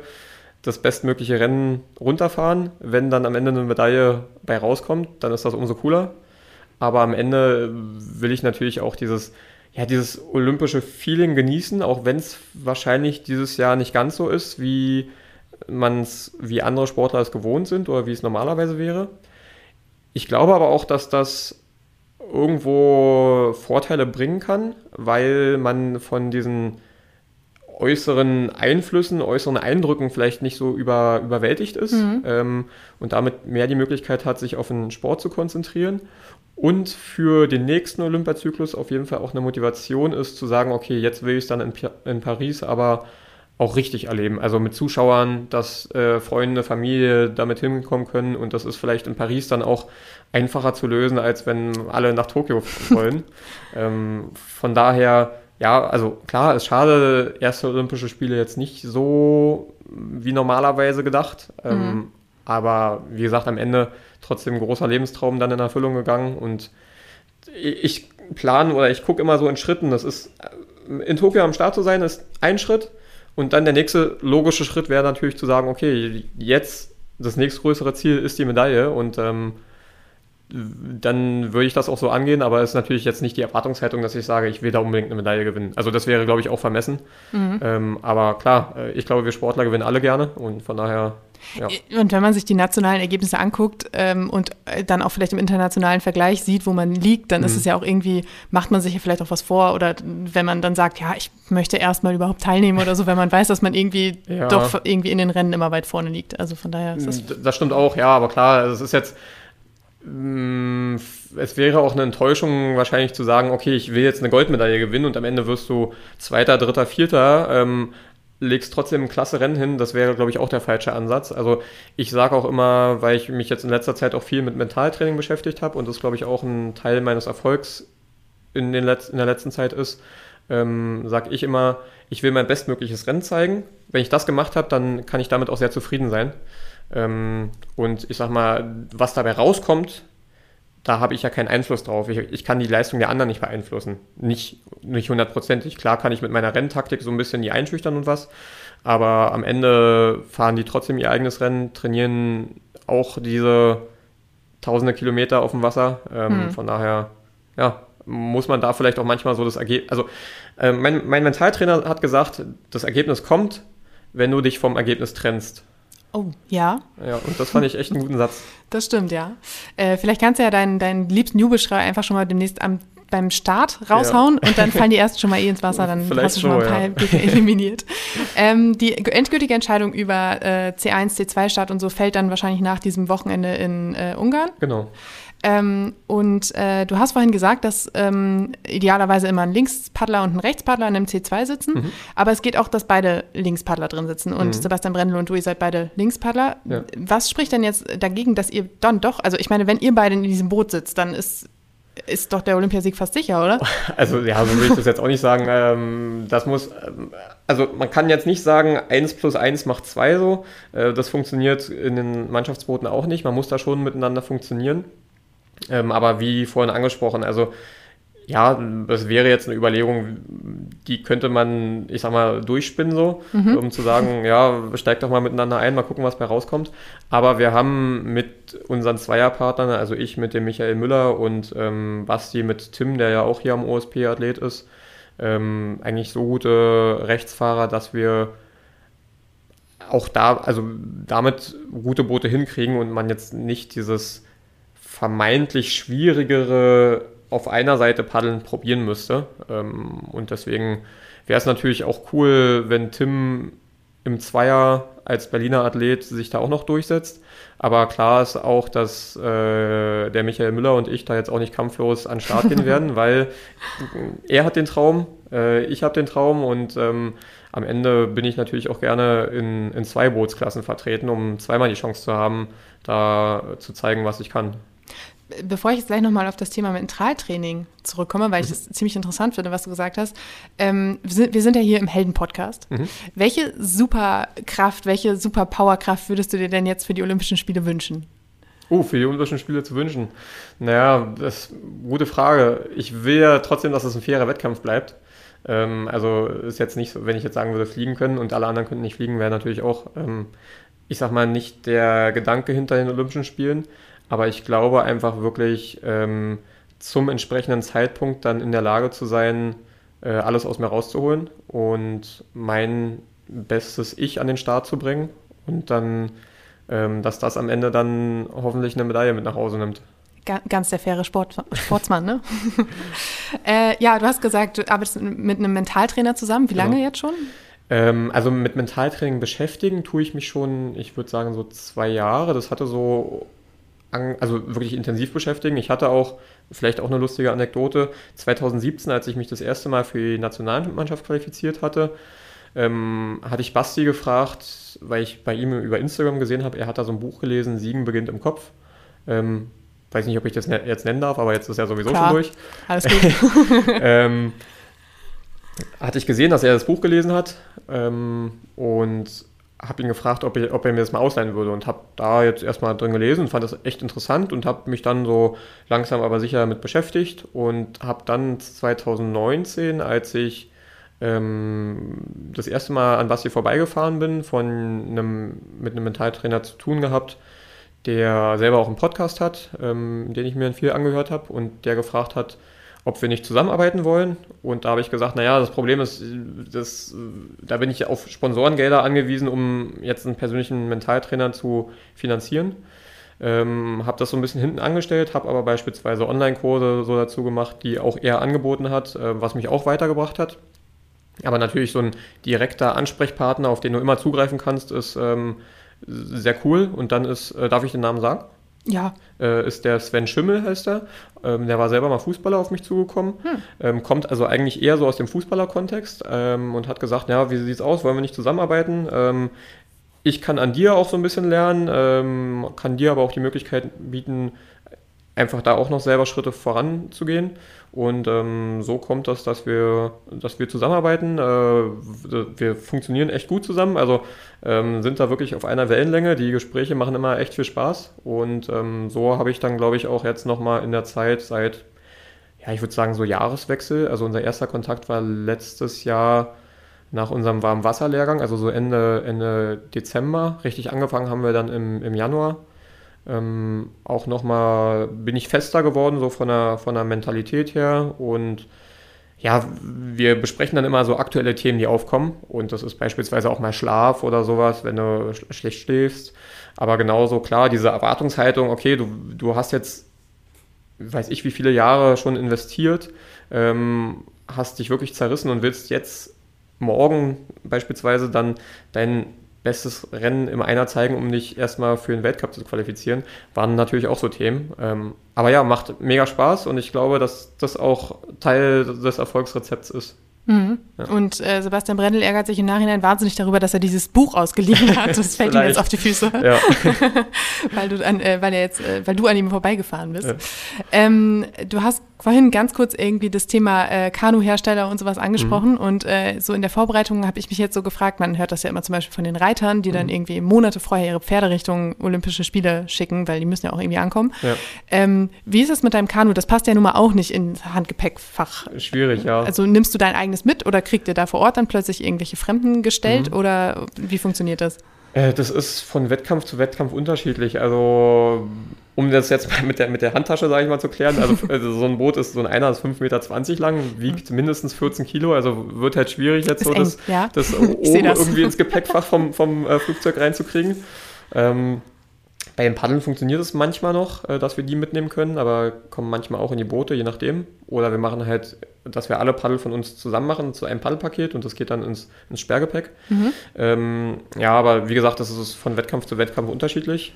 Speaker 3: das bestmögliche Rennen runterfahren. Wenn dann am Ende eine Medaille bei rauskommt, dann ist das umso cooler. Aber am Ende will ich natürlich auch dieses, ja, dieses olympische Feeling genießen, auch wenn es wahrscheinlich dieses Jahr nicht ganz so ist, wie man es, wie andere Sportler es gewohnt sind oder wie es normalerweise wäre. Ich glaube aber auch, dass das irgendwo Vorteile bringen kann, weil man von diesen äußeren Einflüssen, äußeren Eindrücken vielleicht nicht so über, überwältigt ist mhm. ähm, und damit mehr die Möglichkeit hat, sich auf den Sport zu konzentrieren und für den nächsten Olympiazyklus auf jeden Fall auch eine Motivation ist, zu sagen, okay, jetzt will ich es dann in, in Paris, aber auch richtig erleben. Also mit Zuschauern, dass äh, Freunde, Familie damit hinkommen können und das ist vielleicht in Paris dann auch einfacher zu lösen, als wenn alle nach Tokio wollen. ähm, von daher, ja, also klar, ist schade, erste Olympische Spiele jetzt nicht so wie normalerweise gedacht. Ähm, mhm. Aber wie gesagt, am Ende trotzdem großer Lebenstraum dann in Erfüllung gegangen und ich plane oder ich gucke immer so in Schritten. Das ist in Tokio am Start zu sein, ist ein Schritt und dann der nächste logische Schritt wäre natürlich zu sagen, okay, jetzt das nächstgrößere Ziel ist die Medaille. Und ähm, dann würde ich das auch so angehen, aber es ist natürlich jetzt nicht die Erwartungshaltung, dass ich sage, ich will da unbedingt eine Medaille gewinnen. Also das wäre, glaube ich, auch vermessen. Mhm. Ähm, aber klar, äh, ich glaube, wir Sportler gewinnen alle gerne und von daher. Ja.
Speaker 2: Und wenn man sich die nationalen Ergebnisse anguckt ähm, und äh, dann auch vielleicht im internationalen Vergleich sieht, wo man liegt, dann mhm. ist es ja auch irgendwie, macht man sich ja vielleicht auch was vor oder wenn man dann sagt, ja, ich möchte erstmal überhaupt teilnehmen oder so, wenn man weiß, dass man irgendwie ja. doch irgendwie in den Rennen immer weit vorne liegt. Also von daher ist das.
Speaker 3: Das stimmt auch, ja, aber klar, es ist jetzt es wäre auch eine Enttäuschung wahrscheinlich zu sagen, okay, ich will jetzt eine Goldmedaille gewinnen und am Ende wirst du Zweiter, Dritter, Vierter, ähm, legst trotzdem ein klasse Rennen hin. Das wäre, glaube ich, auch der falsche Ansatz. Also ich sage auch immer, weil ich mich jetzt in letzter Zeit auch viel mit Mentaltraining beschäftigt habe und das, glaube ich, auch ein Teil meines Erfolgs in, den Letz in der letzten Zeit ist, ähm, sage ich immer, ich will mein bestmögliches Rennen zeigen. Wenn ich das gemacht habe, dann kann ich damit auch sehr zufrieden sein. Ähm, und ich sag mal, was dabei rauskommt, da habe ich ja keinen Einfluss drauf. Ich, ich, kann die Leistung der anderen nicht beeinflussen. Nicht, nicht hundertprozentig. Klar kann ich mit meiner Renntaktik so ein bisschen die einschüchtern und was, aber am Ende fahren die trotzdem ihr eigenes Rennen, trainieren auch diese tausende Kilometer auf dem Wasser. Ähm, hm. Von daher, ja, muss man da vielleicht auch manchmal so das Ergebnis. Also, äh, mein, mein Mentaltrainer hat gesagt, das Ergebnis kommt, wenn du dich vom Ergebnis trennst.
Speaker 2: Oh, ja.
Speaker 3: Ja, und das fand ich echt einen guten Satz.
Speaker 2: Das stimmt, ja. Äh, vielleicht kannst du ja deinen, deinen liebsten Jubelschrei einfach schon mal demnächst am, beim Start raushauen ja. und dann fallen die ersten schon mal eh ins Wasser, dann vielleicht hast du schon mal ein paar ja. eliminiert. ähm, die endgültige Entscheidung über äh, C1, C2-Start und so fällt dann wahrscheinlich nach diesem Wochenende in äh, Ungarn.
Speaker 3: Genau.
Speaker 2: Ähm, und äh, du hast vorhin gesagt, dass ähm, idealerweise immer ein Linkspaddler und ein Rechtspaddler in einem C2 sitzen. Mhm. Aber es geht auch, dass beide Linkspaddler drin sitzen. Und mhm. Sebastian Brendel und du, ihr seid beide Linkspaddler. Ja. Was spricht denn jetzt dagegen, dass ihr dann doch, also ich meine, wenn ihr beide in diesem Boot sitzt, dann ist ist doch der Olympiasieg fast sicher, oder?
Speaker 3: Also ja, so würde ich das jetzt auch nicht sagen. Ähm, das muss, ähm, also man kann jetzt nicht sagen, 1 plus 1 macht 2 so. Äh, das funktioniert in den Mannschaftsbooten auch nicht. Man muss da schon miteinander funktionieren. Ähm, aber wie vorhin angesprochen, also ja, das wäre jetzt eine Überlegung, die könnte man, ich sag mal, durchspinnen so, mhm. um zu sagen, ja, steigt doch mal miteinander ein, mal gucken, was bei rauskommt. Aber wir haben mit unseren Zweierpartnern, also ich mit dem Michael Müller und ähm, Basti mit Tim, der ja auch hier am OSP-Athlet ist, ähm, eigentlich so gute Rechtsfahrer, dass wir auch da, also damit gute Boote hinkriegen und man jetzt nicht dieses vermeintlich schwierigere auf einer Seite paddeln probieren müsste. Ähm, und deswegen wäre es natürlich auch cool, wenn Tim im Zweier als Berliner Athlet sich da auch noch durchsetzt. Aber klar ist auch, dass äh, der Michael Müller und ich da jetzt auch nicht kampflos an den Start gehen werden, weil er hat den Traum, äh, ich habe den Traum und ähm, am Ende bin ich natürlich auch gerne in, in zwei Bootsklassen vertreten, um zweimal die Chance zu haben, da zu zeigen, was ich kann
Speaker 2: bevor ich jetzt gleich nochmal auf das Thema Mentaltraining zurückkomme, weil ich das ziemlich interessant finde, was du gesagt hast. Ähm, wir, sind, wir, sind, ja hier im Helden-Podcast. Mhm. Welche Superkraft, welche Superpowerkraft würdest du dir denn jetzt für die Olympischen Spiele wünschen?
Speaker 3: Oh, für die Olympischen Spiele zu wünschen. Naja, das ist eine gute Frage. Ich will ja trotzdem, dass es ein fairer Wettkampf bleibt. Ähm, also ist jetzt nicht so, wenn ich jetzt sagen würde, fliegen können und alle anderen könnten nicht fliegen, wäre natürlich auch, ähm, ich sag mal, nicht der Gedanke hinter den Olympischen Spielen. Aber ich glaube einfach wirklich ähm, zum entsprechenden Zeitpunkt dann in der Lage zu sein, äh, alles aus mir rauszuholen und mein bestes Ich an den Start zu bringen und dann, ähm, dass das am Ende dann hoffentlich eine Medaille mit nach Hause nimmt.
Speaker 2: Ganz der faire Sport, Sportsmann, ne? äh, ja, du hast gesagt, du arbeitest mit einem Mentaltrainer zusammen. Wie lange genau. jetzt schon?
Speaker 3: Ähm, also mit Mentaltraining beschäftigen tue ich mich schon, ich würde sagen, so zwei Jahre. Das hatte so also wirklich intensiv beschäftigen. Ich hatte auch, vielleicht auch eine lustige Anekdote, 2017, als ich mich das erste Mal für die Nationalmannschaft qualifiziert hatte, ähm, hatte ich Basti gefragt, weil ich bei ihm über Instagram gesehen habe, er hat da so ein Buch gelesen, Siegen beginnt im Kopf. Ähm, weiß nicht, ob ich das ne-, jetzt nennen darf, aber jetzt ist er sowieso Klar. schon durch. Alles gut. ähm, hatte ich gesehen, dass er das Buch gelesen hat ähm, und habe ihn gefragt, ob, ich, ob, er mir das mal ausleihen würde und habe da jetzt erstmal drin gelesen und fand das echt interessant und habe mich dann so langsam aber sicher damit beschäftigt und habe dann 2019, als ich ähm, das erste Mal an Basti vorbeigefahren bin, von einem, mit einem Mentaltrainer zu tun gehabt, der selber auch einen Podcast hat, ähm, den ich mir viel angehört habe und der gefragt hat, ob wir nicht zusammenarbeiten wollen. Und da habe ich gesagt, naja, das Problem ist, das, da bin ich auf Sponsorengelder angewiesen, um jetzt einen persönlichen Mentaltrainer zu finanzieren. Ähm, habe das so ein bisschen hinten angestellt, habe aber beispielsweise Online-Kurse so dazu gemacht, die auch er angeboten hat, äh, was mich auch weitergebracht hat. Aber natürlich so ein direkter Ansprechpartner, auf den du immer zugreifen kannst, ist ähm, sehr cool. Und dann ist, äh, darf ich den Namen sagen?
Speaker 2: Ja.
Speaker 3: Äh, ist der Sven Schimmel, heißt er. Ähm, der war selber mal Fußballer auf mich zugekommen. Hm. Ähm, kommt also eigentlich eher so aus dem Fußballer-Kontext ähm, und hat gesagt: Ja, wie sieht's aus? Wollen wir nicht zusammenarbeiten? Ähm, ich kann an dir auch so ein bisschen lernen, ähm, kann dir aber auch die Möglichkeit bieten, einfach da auch noch selber Schritte voranzugehen. Und ähm, so kommt das, dass wir, dass wir zusammenarbeiten. Äh, wir funktionieren echt gut zusammen. Also ähm, sind da wirklich auf einer Wellenlänge. Die Gespräche machen immer echt viel Spaß. Und ähm, so habe ich dann, glaube ich, auch jetzt nochmal in der Zeit seit, ja, ich würde sagen, so Jahreswechsel. Also unser erster Kontakt war letztes Jahr nach unserem Warmwasserlehrgang, also so Ende, Ende Dezember. Richtig angefangen haben wir dann im, im Januar. Ähm, auch nochmal bin ich fester geworden, so von der, von der Mentalität her. Und ja, wir besprechen dann immer so aktuelle Themen, die aufkommen. Und das ist beispielsweise auch mal Schlaf oder sowas, wenn du sch schlecht schläfst. Aber genauso klar, diese Erwartungshaltung, okay, du, du hast jetzt, weiß ich, wie viele Jahre schon investiert, ähm, hast dich wirklich zerrissen und willst jetzt morgen beispielsweise dann dein bestes Rennen im Einer zeigen, um dich erstmal für den Weltcup zu qualifizieren, waren natürlich auch so Themen. Ähm, aber ja, macht mega Spaß und ich glaube, dass das auch Teil des Erfolgsrezepts ist.
Speaker 2: Mhm. Ja. Und äh, Sebastian Brendel ärgert sich im Nachhinein wahnsinnig darüber, dass er dieses Buch ausgeliehen hat. Das fällt ihm jetzt auf die Füße. Ja. weil, du an, äh, weil, er jetzt, äh, weil du an ihm vorbeigefahren bist. Ja. Ähm, du hast vorhin ganz kurz irgendwie das Thema äh, Kanuhersteller und sowas angesprochen. Mhm. Und äh, so in der Vorbereitung habe ich mich jetzt so gefragt, man hört das ja immer zum Beispiel von den Reitern, die mhm. dann irgendwie Monate vorher ihre Pferde Richtung Olympische Spiele schicken, weil die müssen ja auch irgendwie ankommen. Ähm, wie ist es mit deinem Kanu? Das passt ja nun mal auch nicht ins Handgepäckfach.
Speaker 3: Schwierig, ja.
Speaker 2: Also nimmst du dein eigenes mit oder kriegt ihr da vor Ort dann plötzlich irgendwelche Fremden gestellt mhm. oder wie funktioniert das?
Speaker 3: Äh, das ist von Wettkampf zu Wettkampf unterschiedlich. Also um das jetzt mit der, mit der Handtasche, sage ich mal, zu klären, also, also, so ein Boot ist, so ein einer ist 5,20 Meter lang, wiegt mhm. mindestens 14 Kilo, also wird halt schwierig jetzt ist so, das, ja. das oben das. irgendwie ins Gepäckfach vom, vom äh, Flugzeug reinzukriegen. Ähm, bei den Paddeln funktioniert es manchmal noch, äh, dass wir die mitnehmen können, aber kommen manchmal auch in die Boote, je nachdem. Oder wir machen halt, dass wir alle Paddel von uns zusammen machen zu einem Paddelpaket und das geht dann ins, ins Sperrgepäck. Mhm. Ähm, ja, aber wie gesagt, das ist von Wettkampf zu Wettkampf unterschiedlich.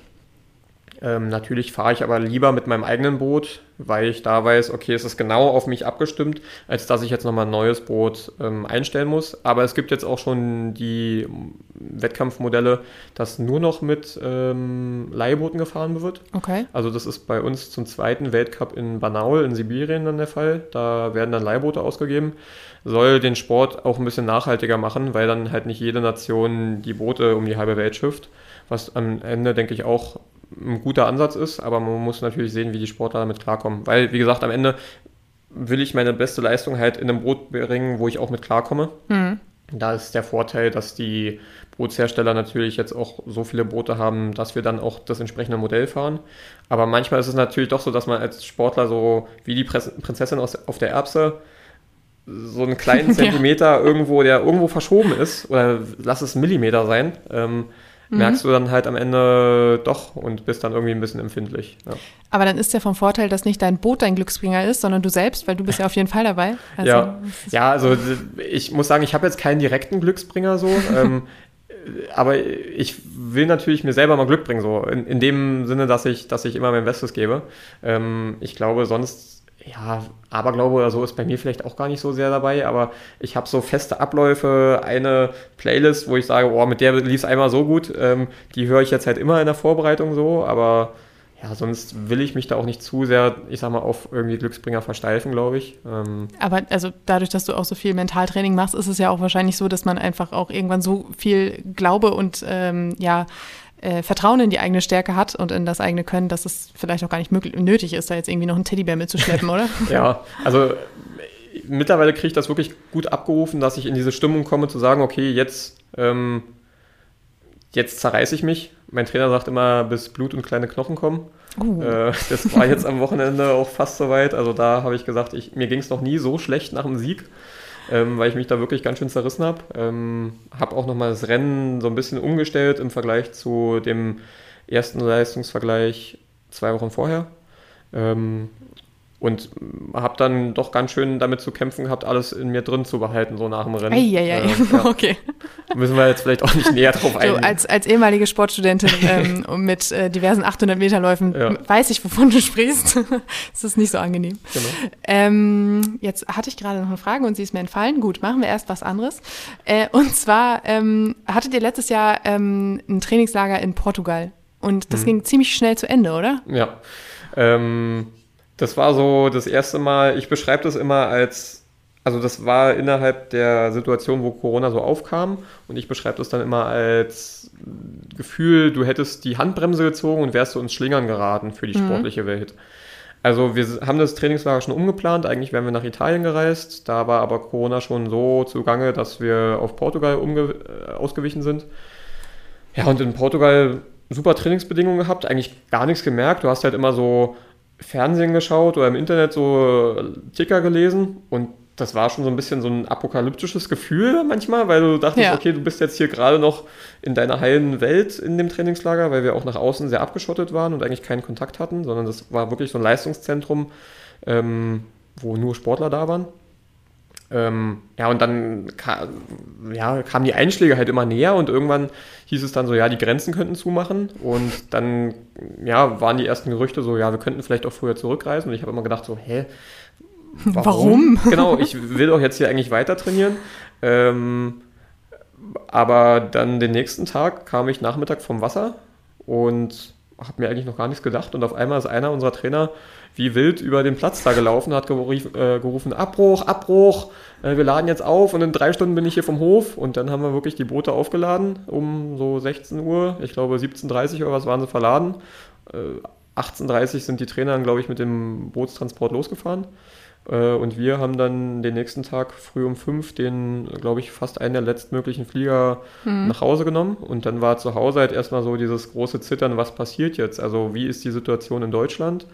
Speaker 3: Ähm, natürlich fahre ich aber lieber mit meinem eigenen Boot, weil ich da weiß, okay, es ist genau auf mich abgestimmt, als dass ich jetzt nochmal ein neues Boot ähm, einstellen muss. Aber es gibt jetzt auch schon die Wettkampfmodelle, dass nur noch mit ähm, Leihbooten gefahren wird.
Speaker 2: Okay.
Speaker 3: Also das ist bei uns zum zweiten Weltcup in Banaul in Sibirien dann der Fall. Da werden dann Leihboote ausgegeben. Soll den Sport auch ein bisschen nachhaltiger machen, weil dann halt nicht jede Nation die Boote um die halbe Welt schifft. Was am Ende, denke ich, auch ein guter Ansatz ist, aber man muss natürlich sehen, wie die Sportler damit klarkommen. Weil, wie gesagt, am Ende will ich meine beste Leistung halt in einem Boot bringen, wo ich auch mit klarkomme. Mhm. Da ist der Vorteil, dass die Bootshersteller natürlich jetzt auch so viele Boote haben, dass wir dann auch das entsprechende Modell fahren. Aber manchmal ist es natürlich doch so, dass man als Sportler so wie die Prinzessin aus, auf der Erbse so einen kleinen Zentimeter ja. irgendwo, der irgendwo verschoben ist, oder lass es Millimeter sein, ähm, mhm. merkst du dann halt am Ende doch und bist dann irgendwie ein bisschen empfindlich. Ja.
Speaker 2: Aber dann ist ja vom Vorteil, dass nicht dein Boot dein Glücksbringer ist, sondern du selbst, weil du bist ja auf jeden Fall dabei.
Speaker 3: Also, ja. ja, also ich muss sagen, ich habe jetzt keinen direkten Glücksbringer so. ähm, aber ich will natürlich mir selber mal Glück bringen, so in, in dem Sinne, dass ich, dass ich immer mein Bestes gebe. Ähm, ich glaube, sonst ja, Aberglaube oder so ist bei mir vielleicht auch gar nicht so sehr dabei, aber ich habe so feste Abläufe, eine Playlist, wo ich sage, oh, mit der lief es einmal so gut, ähm, die höre ich jetzt halt immer in der Vorbereitung so, aber ja, sonst will ich mich da auch nicht zu sehr, ich sag mal, auf irgendwie Glücksbringer versteifen, glaube ich. Ähm
Speaker 2: aber also dadurch, dass du auch so viel Mentaltraining machst, ist es ja auch wahrscheinlich so, dass man einfach auch irgendwann so viel Glaube und ähm, ja, äh, Vertrauen in die eigene Stärke hat und in das eigene Können, dass es vielleicht auch gar nicht möglich, nötig ist, da jetzt irgendwie noch einen Teddybär mitzuschleppen, oder?
Speaker 3: ja, also mittlerweile kriege ich das wirklich gut abgerufen, dass ich in diese Stimmung komme, zu sagen, okay, jetzt, ähm, jetzt zerreiße ich mich. Mein Trainer sagt immer, bis Blut und kleine Knochen kommen. Uh. Äh, das war jetzt am Wochenende auch fast soweit. Also da habe ich gesagt, ich, mir ging es noch nie so schlecht nach dem Sieg ähm, weil ich mich da wirklich ganz schön zerrissen habe. Ähm, habe auch nochmal das Rennen so ein bisschen umgestellt im Vergleich zu dem ersten Leistungsvergleich zwei Wochen vorher. Ähm, und habe dann doch ganz schön damit zu kämpfen gehabt, alles in mir drin zu behalten, so nach dem Rennen.
Speaker 2: Eieiei, äh, ja. okay.
Speaker 3: Müssen wir jetzt vielleicht auch nicht näher drauf eingehen.
Speaker 2: So, als, als ehemalige Sportstudentin ähm, mit äh, diversen 800 Meter Läufen ja. weiß ich, wovon du sprichst. das ist nicht so angenehm. Genau. Ähm, jetzt hatte ich gerade noch eine Frage und sie ist mir entfallen. Gut, machen wir erst was anderes. Äh, und zwar ähm, hattet ihr letztes Jahr ähm, ein Trainingslager in Portugal und das mhm. ging ziemlich schnell zu Ende, oder?
Speaker 3: Ja. Ähm, das war so das erste Mal, ich beschreibe das immer als, also das war innerhalb der Situation, wo Corona so aufkam und ich beschreibe das dann immer als Gefühl, du hättest die Handbremse gezogen und wärst du ins Schlingern geraten für die mhm. sportliche. Welt. Also wir haben das Trainingslager schon umgeplant, eigentlich wären wir nach Italien gereist, da war aber Corona schon so zugange, dass wir auf Portugal äh, ausgewichen sind. Ja, und in Portugal super Trainingsbedingungen gehabt, eigentlich gar nichts gemerkt. Du hast halt immer so Fernsehen geschaut oder im Internet so Ticker gelesen und das war schon so ein bisschen so ein apokalyptisches Gefühl manchmal, weil du dachtest, ja. okay, du bist jetzt hier gerade noch in deiner heilen Welt in dem Trainingslager, weil wir auch nach außen sehr abgeschottet waren und eigentlich keinen Kontakt hatten, sondern das war wirklich so ein Leistungszentrum, ähm, wo nur Sportler da waren. Ähm, ja, und dann ka ja, kamen die Einschläge halt immer näher und irgendwann hieß es dann so, ja, die Grenzen könnten zumachen und dann ja, waren die ersten Gerüchte so, ja, wir könnten vielleicht auch früher zurückreisen und ich habe immer gedacht so, hä, warum? warum? genau, ich will doch jetzt hier eigentlich weiter trainieren. Ähm, aber dann den nächsten Tag kam ich Nachmittag vom Wasser und habe mir eigentlich noch gar nichts gedacht und auf einmal ist einer unserer Trainer wie wild über den Platz da gelaufen, hat gerufen, äh, gerufen Abbruch, Abbruch, äh, wir laden jetzt auf und in drei Stunden bin ich hier vom Hof und dann haben wir wirklich die Boote aufgeladen um so 16 Uhr, ich glaube 17.30 Uhr oder was waren sie verladen. Äh, 18.30 Uhr sind die Trainer, glaube ich, mit dem Bootstransport losgefahren. Äh, und wir haben dann den nächsten Tag früh um fünf den, glaube ich, fast einen der letztmöglichen Flieger mhm. nach Hause genommen. Und dann war zu Hause halt erstmal so dieses große Zittern, was passiert jetzt? Also wie ist die Situation in Deutschland?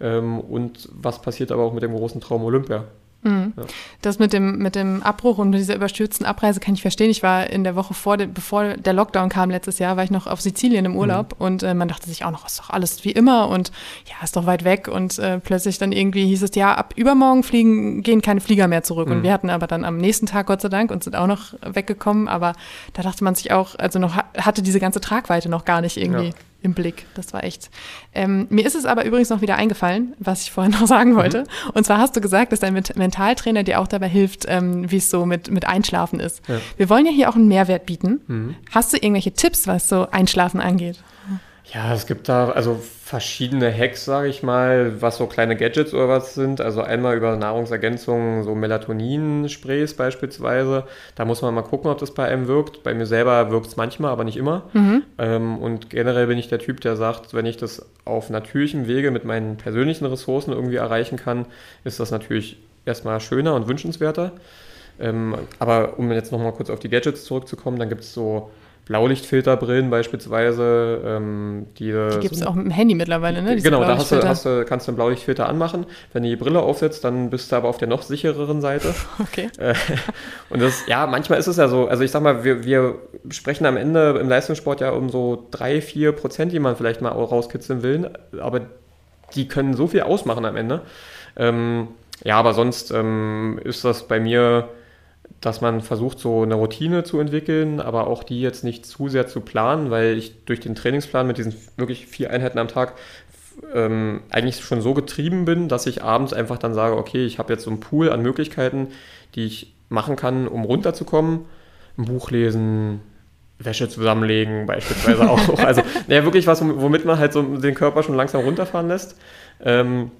Speaker 3: Ähm, und was passiert aber auch mit dem großen Traum Olympia?
Speaker 2: Mhm. Ja. Das mit dem, mit dem Abbruch und mit dieser überstürzten Abreise kann ich verstehen. Ich war in der Woche vor, de, bevor der Lockdown kam letztes Jahr, war ich noch auf Sizilien im Urlaub mhm. und äh, man dachte sich auch noch, ist doch alles wie immer und ja, ist doch weit weg und äh, plötzlich dann irgendwie hieß es, ja, ab übermorgen fliegen, gehen keine Flieger mehr zurück mhm. und wir hatten aber dann am nächsten Tag, Gott sei Dank, und sind auch noch weggekommen, aber da dachte man sich auch, also noch hatte diese ganze Tragweite noch gar nicht irgendwie. Ja im Blick. Das war echt. Ähm, mir ist es aber übrigens noch wieder eingefallen, was ich vorhin noch sagen wollte. Mhm. Und zwar hast du gesagt, dass dein Mentaltrainer dir auch dabei hilft, ähm, wie es so mit, mit Einschlafen ist. Ja. Wir wollen ja hier auch einen Mehrwert bieten. Mhm. Hast du irgendwelche Tipps, was so Einschlafen angeht?
Speaker 3: Ja, es gibt da also verschiedene Hacks, sage ich mal, was so kleine Gadgets oder was sind. Also einmal über Nahrungsergänzungen, so Melatonin-Sprays beispielsweise. Da muss man mal gucken, ob das bei einem wirkt. Bei mir selber wirkt es manchmal, aber nicht immer. Mhm. Ähm, und generell bin ich der Typ, der sagt, wenn ich das auf natürlichem Wege mit meinen persönlichen Ressourcen irgendwie erreichen kann, ist das natürlich erstmal schöner und wünschenswerter. Ähm, aber um jetzt nochmal kurz auf die Gadgets zurückzukommen, dann gibt es so Blaulichtfilterbrillen beispielsweise. Ähm,
Speaker 2: die die gibt es auch mit dem Handy mittlerweile, ne?
Speaker 3: Diese genau, da hast du, hast du, kannst du einen Blaulichtfilter anmachen. Wenn du die Brille aufsetzt, dann bist du aber auf der noch sichereren Seite.
Speaker 2: Okay. Äh,
Speaker 3: und das, ja, manchmal ist es ja so, also ich sag mal, wir, wir sprechen am Ende im Leistungssport ja um so drei, vier Prozent, die man vielleicht mal rauskitzeln will, aber die können so viel ausmachen am Ende. Ähm, ja, aber sonst ähm, ist das bei mir dass man versucht, so eine Routine zu entwickeln, aber auch die jetzt nicht zu sehr zu planen, weil ich durch den Trainingsplan mit diesen wirklich vier Einheiten am Tag ähm, eigentlich schon so getrieben bin, dass ich abends einfach dann sage, okay, ich habe jetzt so einen Pool an Möglichkeiten, die ich machen kann, um runterzukommen. Ein Buch lesen, Wäsche zusammenlegen beispielsweise auch. Also ja, wirklich was, womit man halt so den Körper schon langsam runterfahren lässt. Ähm,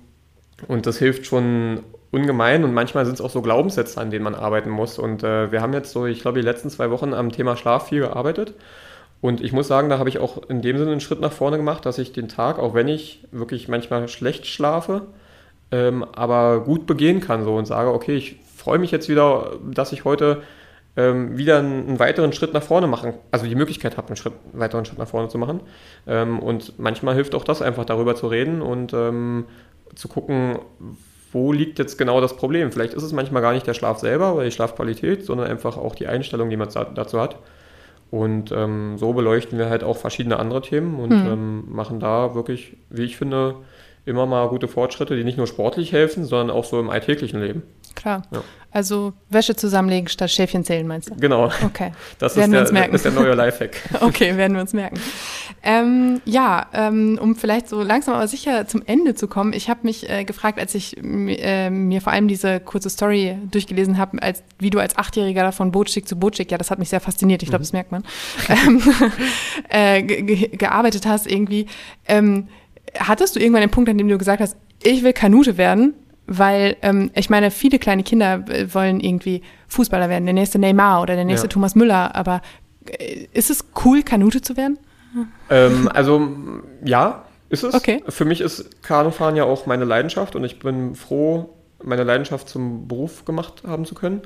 Speaker 3: und das hilft schon ungemein und manchmal sind es auch so Glaubenssätze, an denen man arbeiten muss. Und äh, wir haben jetzt so, ich glaube, die letzten zwei Wochen am Thema Schlaf viel gearbeitet. Und ich muss sagen, da habe ich auch in dem Sinne einen Schritt nach vorne gemacht, dass ich den Tag, auch wenn ich wirklich manchmal schlecht schlafe, ähm, aber gut begehen kann so und sage, okay, ich freue mich jetzt wieder, dass ich heute ähm, wieder einen, einen, weiteren Schritt nach vorne machen, also die Möglichkeit habe, einen, Schritt, weiteren Schritt nach vorne zu machen. Ähm, und manchmal hilft auch das einfach darüber zu reden und ähm, zu gucken, wo liegt jetzt genau das Problem? Vielleicht ist es manchmal gar nicht der Schlaf selber oder die Schlafqualität, sondern einfach auch die Einstellung, die man dazu hat. Und ähm, so beleuchten wir halt auch verschiedene andere Themen und mhm. ähm, machen da wirklich, wie ich finde, immer mal gute Fortschritte, die nicht nur sportlich helfen, sondern auch so im alltäglichen Leben.
Speaker 2: Klar. Ja. Also Wäsche zusammenlegen statt Schäfchen zählen, meinst du?
Speaker 3: Genau.
Speaker 2: Okay.
Speaker 3: Das werden ist, der, ist der neue Lifehack.
Speaker 2: okay, werden wir uns merken. Ähm, ja, ähm, um vielleicht so langsam aber sicher zum Ende zu kommen. Ich habe mich äh, gefragt, als ich äh, mir vor allem diese kurze Story durchgelesen habe, als wie du als Achtjähriger von Bootschick zu Bootschick, ja, das hat mich sehr fasziniert. Ich glaube, mhm. das merkt man. ähm, äh, ge gearbeitet hast irgendwie. Ähm, hattest du irgendwann den Punkt, an dem du gesagt hast, ich will Kanute werden? Weil ähm, ich meine, viele kleine Kinder äh, wollen irgendwie Fußballer werden, der nächste Neymar oder der nächste ja. Thomas Müller, aber äh, ist es cool, Kanute zu werden?
Speaker 3: Ähm, also ja, ist es.
Speaker 2: Okay.
Speaker 3: Für mich ist Kanufahren ja auch meine Leidenschaft und ich bin froh, meine Leidenschaft zum Beruf gemacht haben zu können.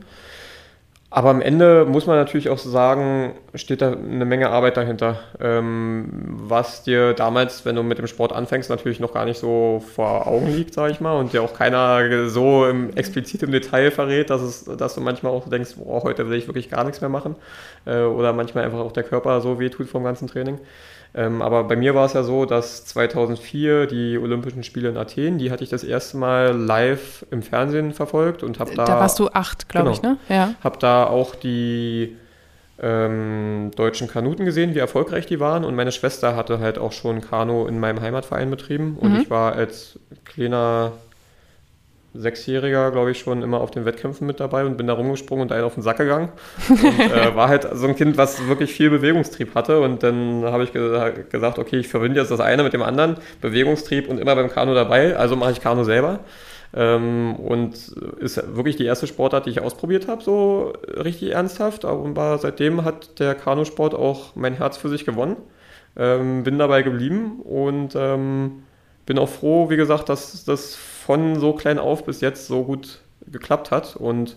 Speaker 3: Aber am Ende muss man natürlich auch sagen, steht da eine Menge Arbeit dahinter, ähm, was dir damals, wenn du mit dem Sport anfängst, natürlich noch gar nicht so vor Augen liegt, sage ich mal, und dir auch keiner so im, explizit im Detail verrät, dass, es, dass du manchmal auch denkst, boah, heute will ich wirklich gar nichts mehr machen äh, oder manchmal einfach auch der Körper so wehtut vom ganzen Training. Ähm, aber bei mir war es ja so, dass 2004 die Olympischen Spiele in Athen, die hatte ich das erste Mal live im Fernsehen verfolgt und habe da.
Speaker 2: Da warst du acht, glaube genau, ich, ne?
Speaker 3: Ja. Habe da auch die ähm, deutschen Kanuten gesehen, wie erfolgreich die waren. Und meine Schwester hatte halt auch schon Kanu in meinem Heimatverein betrieben. Und mhm. ich war als kleiner Sechsjähriger, glaube ich, schon immer auf den Wettkämpfen mit dabei und bin da rumgesprungen und einen auf den Sack gegangen. Und äh, war halt so ein Kind, was wirklich viel Bewegungstrieb hatte. Und dann habe ich ge gesagt, okay, ich verbinde jetzt das eine mit dem anderen, Bewegungstrieb und immer beim Kanu dabei, also mache ich Kanu selber. Ähm, und ist wirklich die erste Sportart, die ich ausprobiert habe, so richtig ernsthaft. Aber seitdem hat der Kanusport auch mein Herz für sich gewonnen. Ähm, bin dabei geblieben und ähm, bin auch froh, wie gesagt, dass das von so klein auf bis jetzt so gut geklappt hat und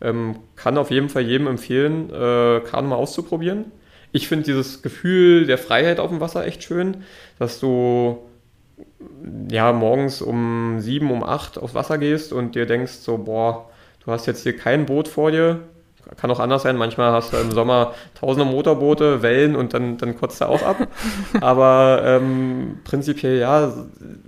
Speaker 3: ähm, kann auf jeden Fall jedem empfehlen, äh, Kanu mal auszuprobieren. Ich finde dieses Gefühl der Freiheit auf dem Wasser echt schön, dass du ja morgens um sieben, um acht aufs Wasser gehst und dir denkst so, boah, du hast jetzt hier kein Boot vor dir, kann auch anders sein. Manchmal hast du im Sommer tausende Motorboote, Wellen und dann, dann kotzt er auch ab. Aber ähm, prinzipiell ja,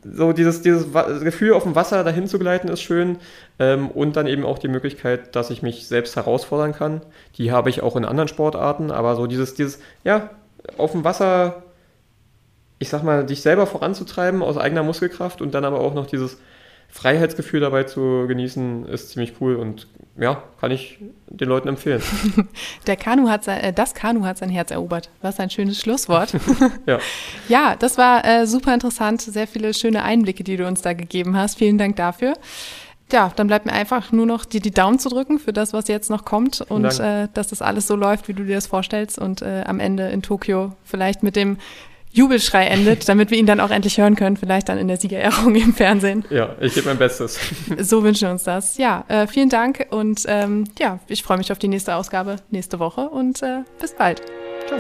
Speaker 3: so dieses, dieses Gefühl auf dem Wasser dahin zu gleiten ist schön. Ähm, und dann eben auch die Möglichkeit, dass ich mich selbst herausfordern kann. Die habe ich auch in anderen Sportarten. Aber so dieses, dieses, ja, auf dem Wasser, ich sag mal, dich selber voranzutreiben aus eigener Muskelkraft und dann aber auch noch dieses Freiheitsgefühl dabei zu genießen, ist ziemlich cool und ja, kann ich den Leuten empfehlen.
Speaker 2: Der Kanu hat sein, äh, das Kanu hat sein Herz erobert. Was ein schönes Schlusswort. ja. ja, das war äh, super interessant. Sehr viele schöne Einblicke, die du uns da gegeben hast. Vielen Dank dafür. Ja, dann bleibt mir einfach nur noch dir die Daumen zu drücken für das, was jetzt noch kommt und äh, dass das alles so läuft, wie du dir das vorstellst und äh, am Ende in Tokio vielleicht mit dem Jubelschrei endet, damit wir ihn dann auch endlich hören können, vielleicht dann in der Siegerehrung im Fernsehen.
Speaker 3: Ja, ich gebe mein Bestes.
Speaker 2: So wünschen wir uns das. Ja, äh, vielen Dank und ähm, ja, ich freue mich auf die nächste Ausgabe nächste Woche und äh, bis bald. Ciao.